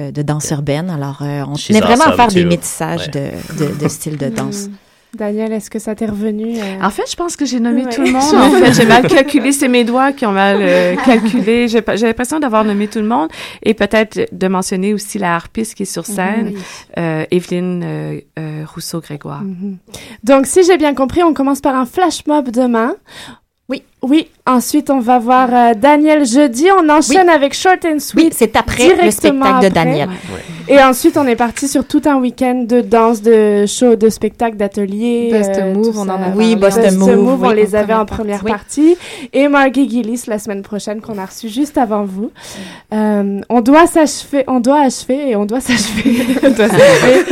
euh, de danse urbaine. Alors, euh, on She's tenait vraiment à faire des métissages Ouais. de, de, de styles de danse. Mm. Daniel, est-ce que ça t'est revenu? euh? En fait, je pense que j'ai nommé Ouais. tout le monde. En fait, j'ai mal calculé. C'est mes doigts qui ont mal euh, calculé. J'ai l'impression d'avoir nommé tout le monde. Et peut-être de mentionner aussi la harpiste qui est sur scène, Mhm. euh, Evelyne euh, euh, Rousseau-Grégoire. Mhm. Donc, si j'ai bien compris, on commence par un flash mob demain. Oui. Oui. Ensuite, on va voir euh, Daniel jeudi. On enchaîne avec Short and Sweet. Oui, c'est après le spectacle de. Daniel. Et ensuite, on est parti sur tout un week-end de danse, de show, de spectacle, d'atelier. Bust euh, Move, on en a Oui, parlé. Bust Move, on oui, les avait en première partie. partie. Et Margie Gillis la semaine prochaine qu'on a reçu juste avant vous. Euh, on doit s'achever, on doit achever et on doit s'achever. on doit s'achever.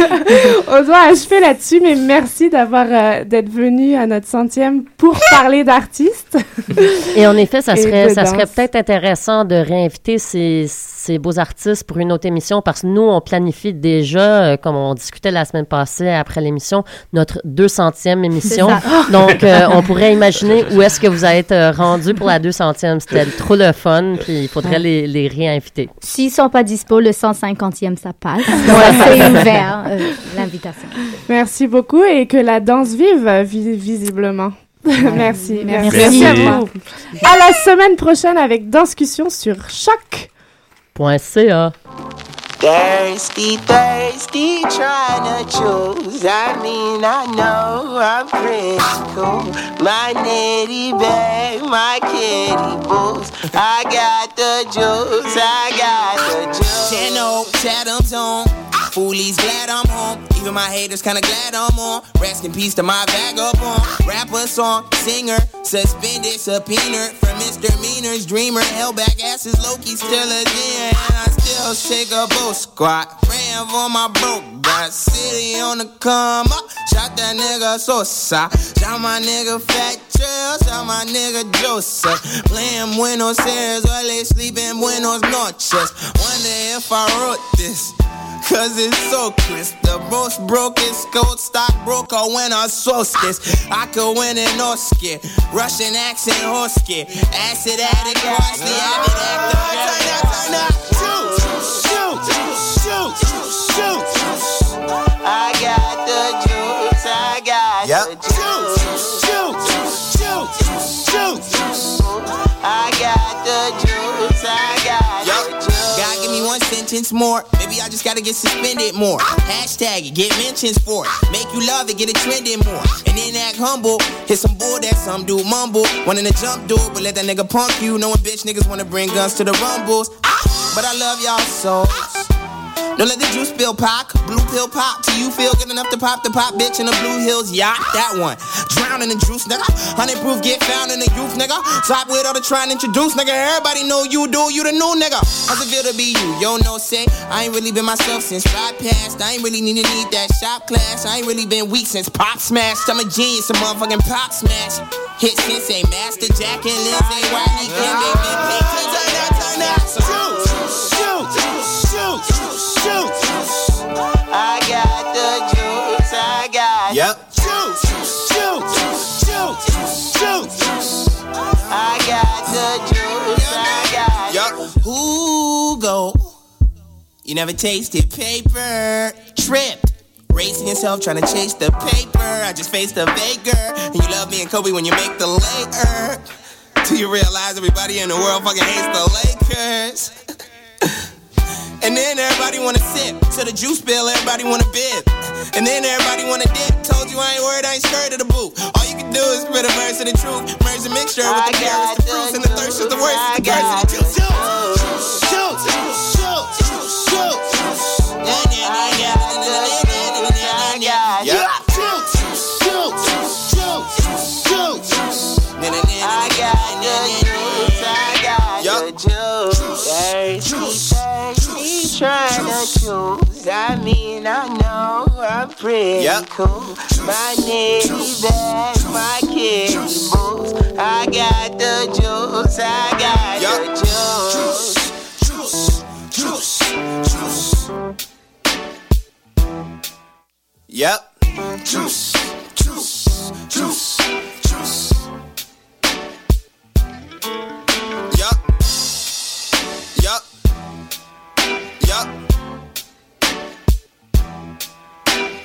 on doit achever là-dessus, mais merci d'avoir euh, d'être venu à notre centième pour parler d'artistes. Et en effet, ça serait, ça serait peut-être intéressant de réinviter ces, ces beaux artistes pour une autre émission parce que nous, on planifie déjà, euh, comme on discutait la semaine passée après l'émission, notre 200e émission. Donc, euh, on pourrait imaginer où est-ce que vous allez être euh, rendu pour la 200e. C'était trop le fun, puis il faudrait les, les réinviter. S'ils sont pas dispo, le 150e, ça passe. Donc, c'est ouvert, euh, l'invitation. Merci beaucoup et que la danse vive, vi- visiblement. merci, merci. Merci. à vous. À la semaine prochaine avec Danscussion sur Choc. Point .ca. Thirsty, thirsty, trying to choose. I mean, I know I'm pretty cool. My nitty bag, my kitty boots. I got the juice, I got the juice. Old Chatham's on. Foolies glad I'm home. Even my haters kinda glad I'm on. Rest in peace to my vagabond. Rapper song, singer, suspended, subpoenaed for misdemeanors. Dreamer, held back asses, Loki still a. And I still shake a boat squat. Ran for my broke, got city on the come up. Shot that nigga so Sosa. Shot my nigga Fat Trail. Shot my nigga Joseph. Playing Buenos Aires while they sleep in Buenos Noches. Wonder if I wrote this. Cause it's so crisp. The most brokest gold stock broker when I source this. I could win an Oscar. Russian accent Hosky. Acid addict, parsley avid actor. Turn up, turn up. Shoot, shoot, shoot, shoot. I got the juice, I got Yep. the juice. Shoot, shoot, shoot. I got the juice, I more. Maybe I just gotta get suspended more. Hashtag it, get mentions for it. Make you love it, get it trending more. And then act humble. Hit some bull that some dude mumble. Wanting to jump do but let that nigga punk you. Knowing bitch niggas wanna bring guns to the rumbles. But I love y'all so. Don't let the juice spill pop, blue pill pop till you feel good enough to pop the pop bitch in the blue hills yacht. That one, drown in the juice, nigga. Hundred proof get found in the youth, nigga. Stop with all the trying to introduce, nigga. Everybody know you do, you the new nigga. How's it feel to be you? Yo, no say. I ain't really been myself since right past. I ain't really need to need that shop class. I ain't really been weak since pop smashed. I'm a genius, a motherfucking pop smash. Hit since sensei, master Jack and Lindsay, Wiley, Kim, baby, Pete, turn up, turn up. The juice, I got Yup. Who go? You never tasted paper. Tripped. Racing yourself, trying to chase the paper. I just faced a baker. And you love me and Kobe when you make the Laker. Till you realize everybody in the world fucking hates the Lakers. And then everybody wanna sip. To the juice bill, everybody wanna bib. And then everybody wanna dip. Told you I ain't worried, I ain't scared of the boot. All you can do is spit a verse of the truth. Merge the mixture with the carrots, the fruits, and the worst is the person that you shoot. Shoot, shoot, shoot. Yeah. Shoot, shoot, shoot, shoot. I got the juice, I got juice. Juice, juice, juice. Trying to choose, I mean, I'm pretty Yep. cool. My nitty bag, my kitty boots. I got the juice, I got Yup. the juice. Juice, juice, juice. Yep. Juice, juice, juice.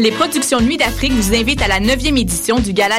Les productions Nuit d'Afrique vous invitent à la 9e édition du Gala des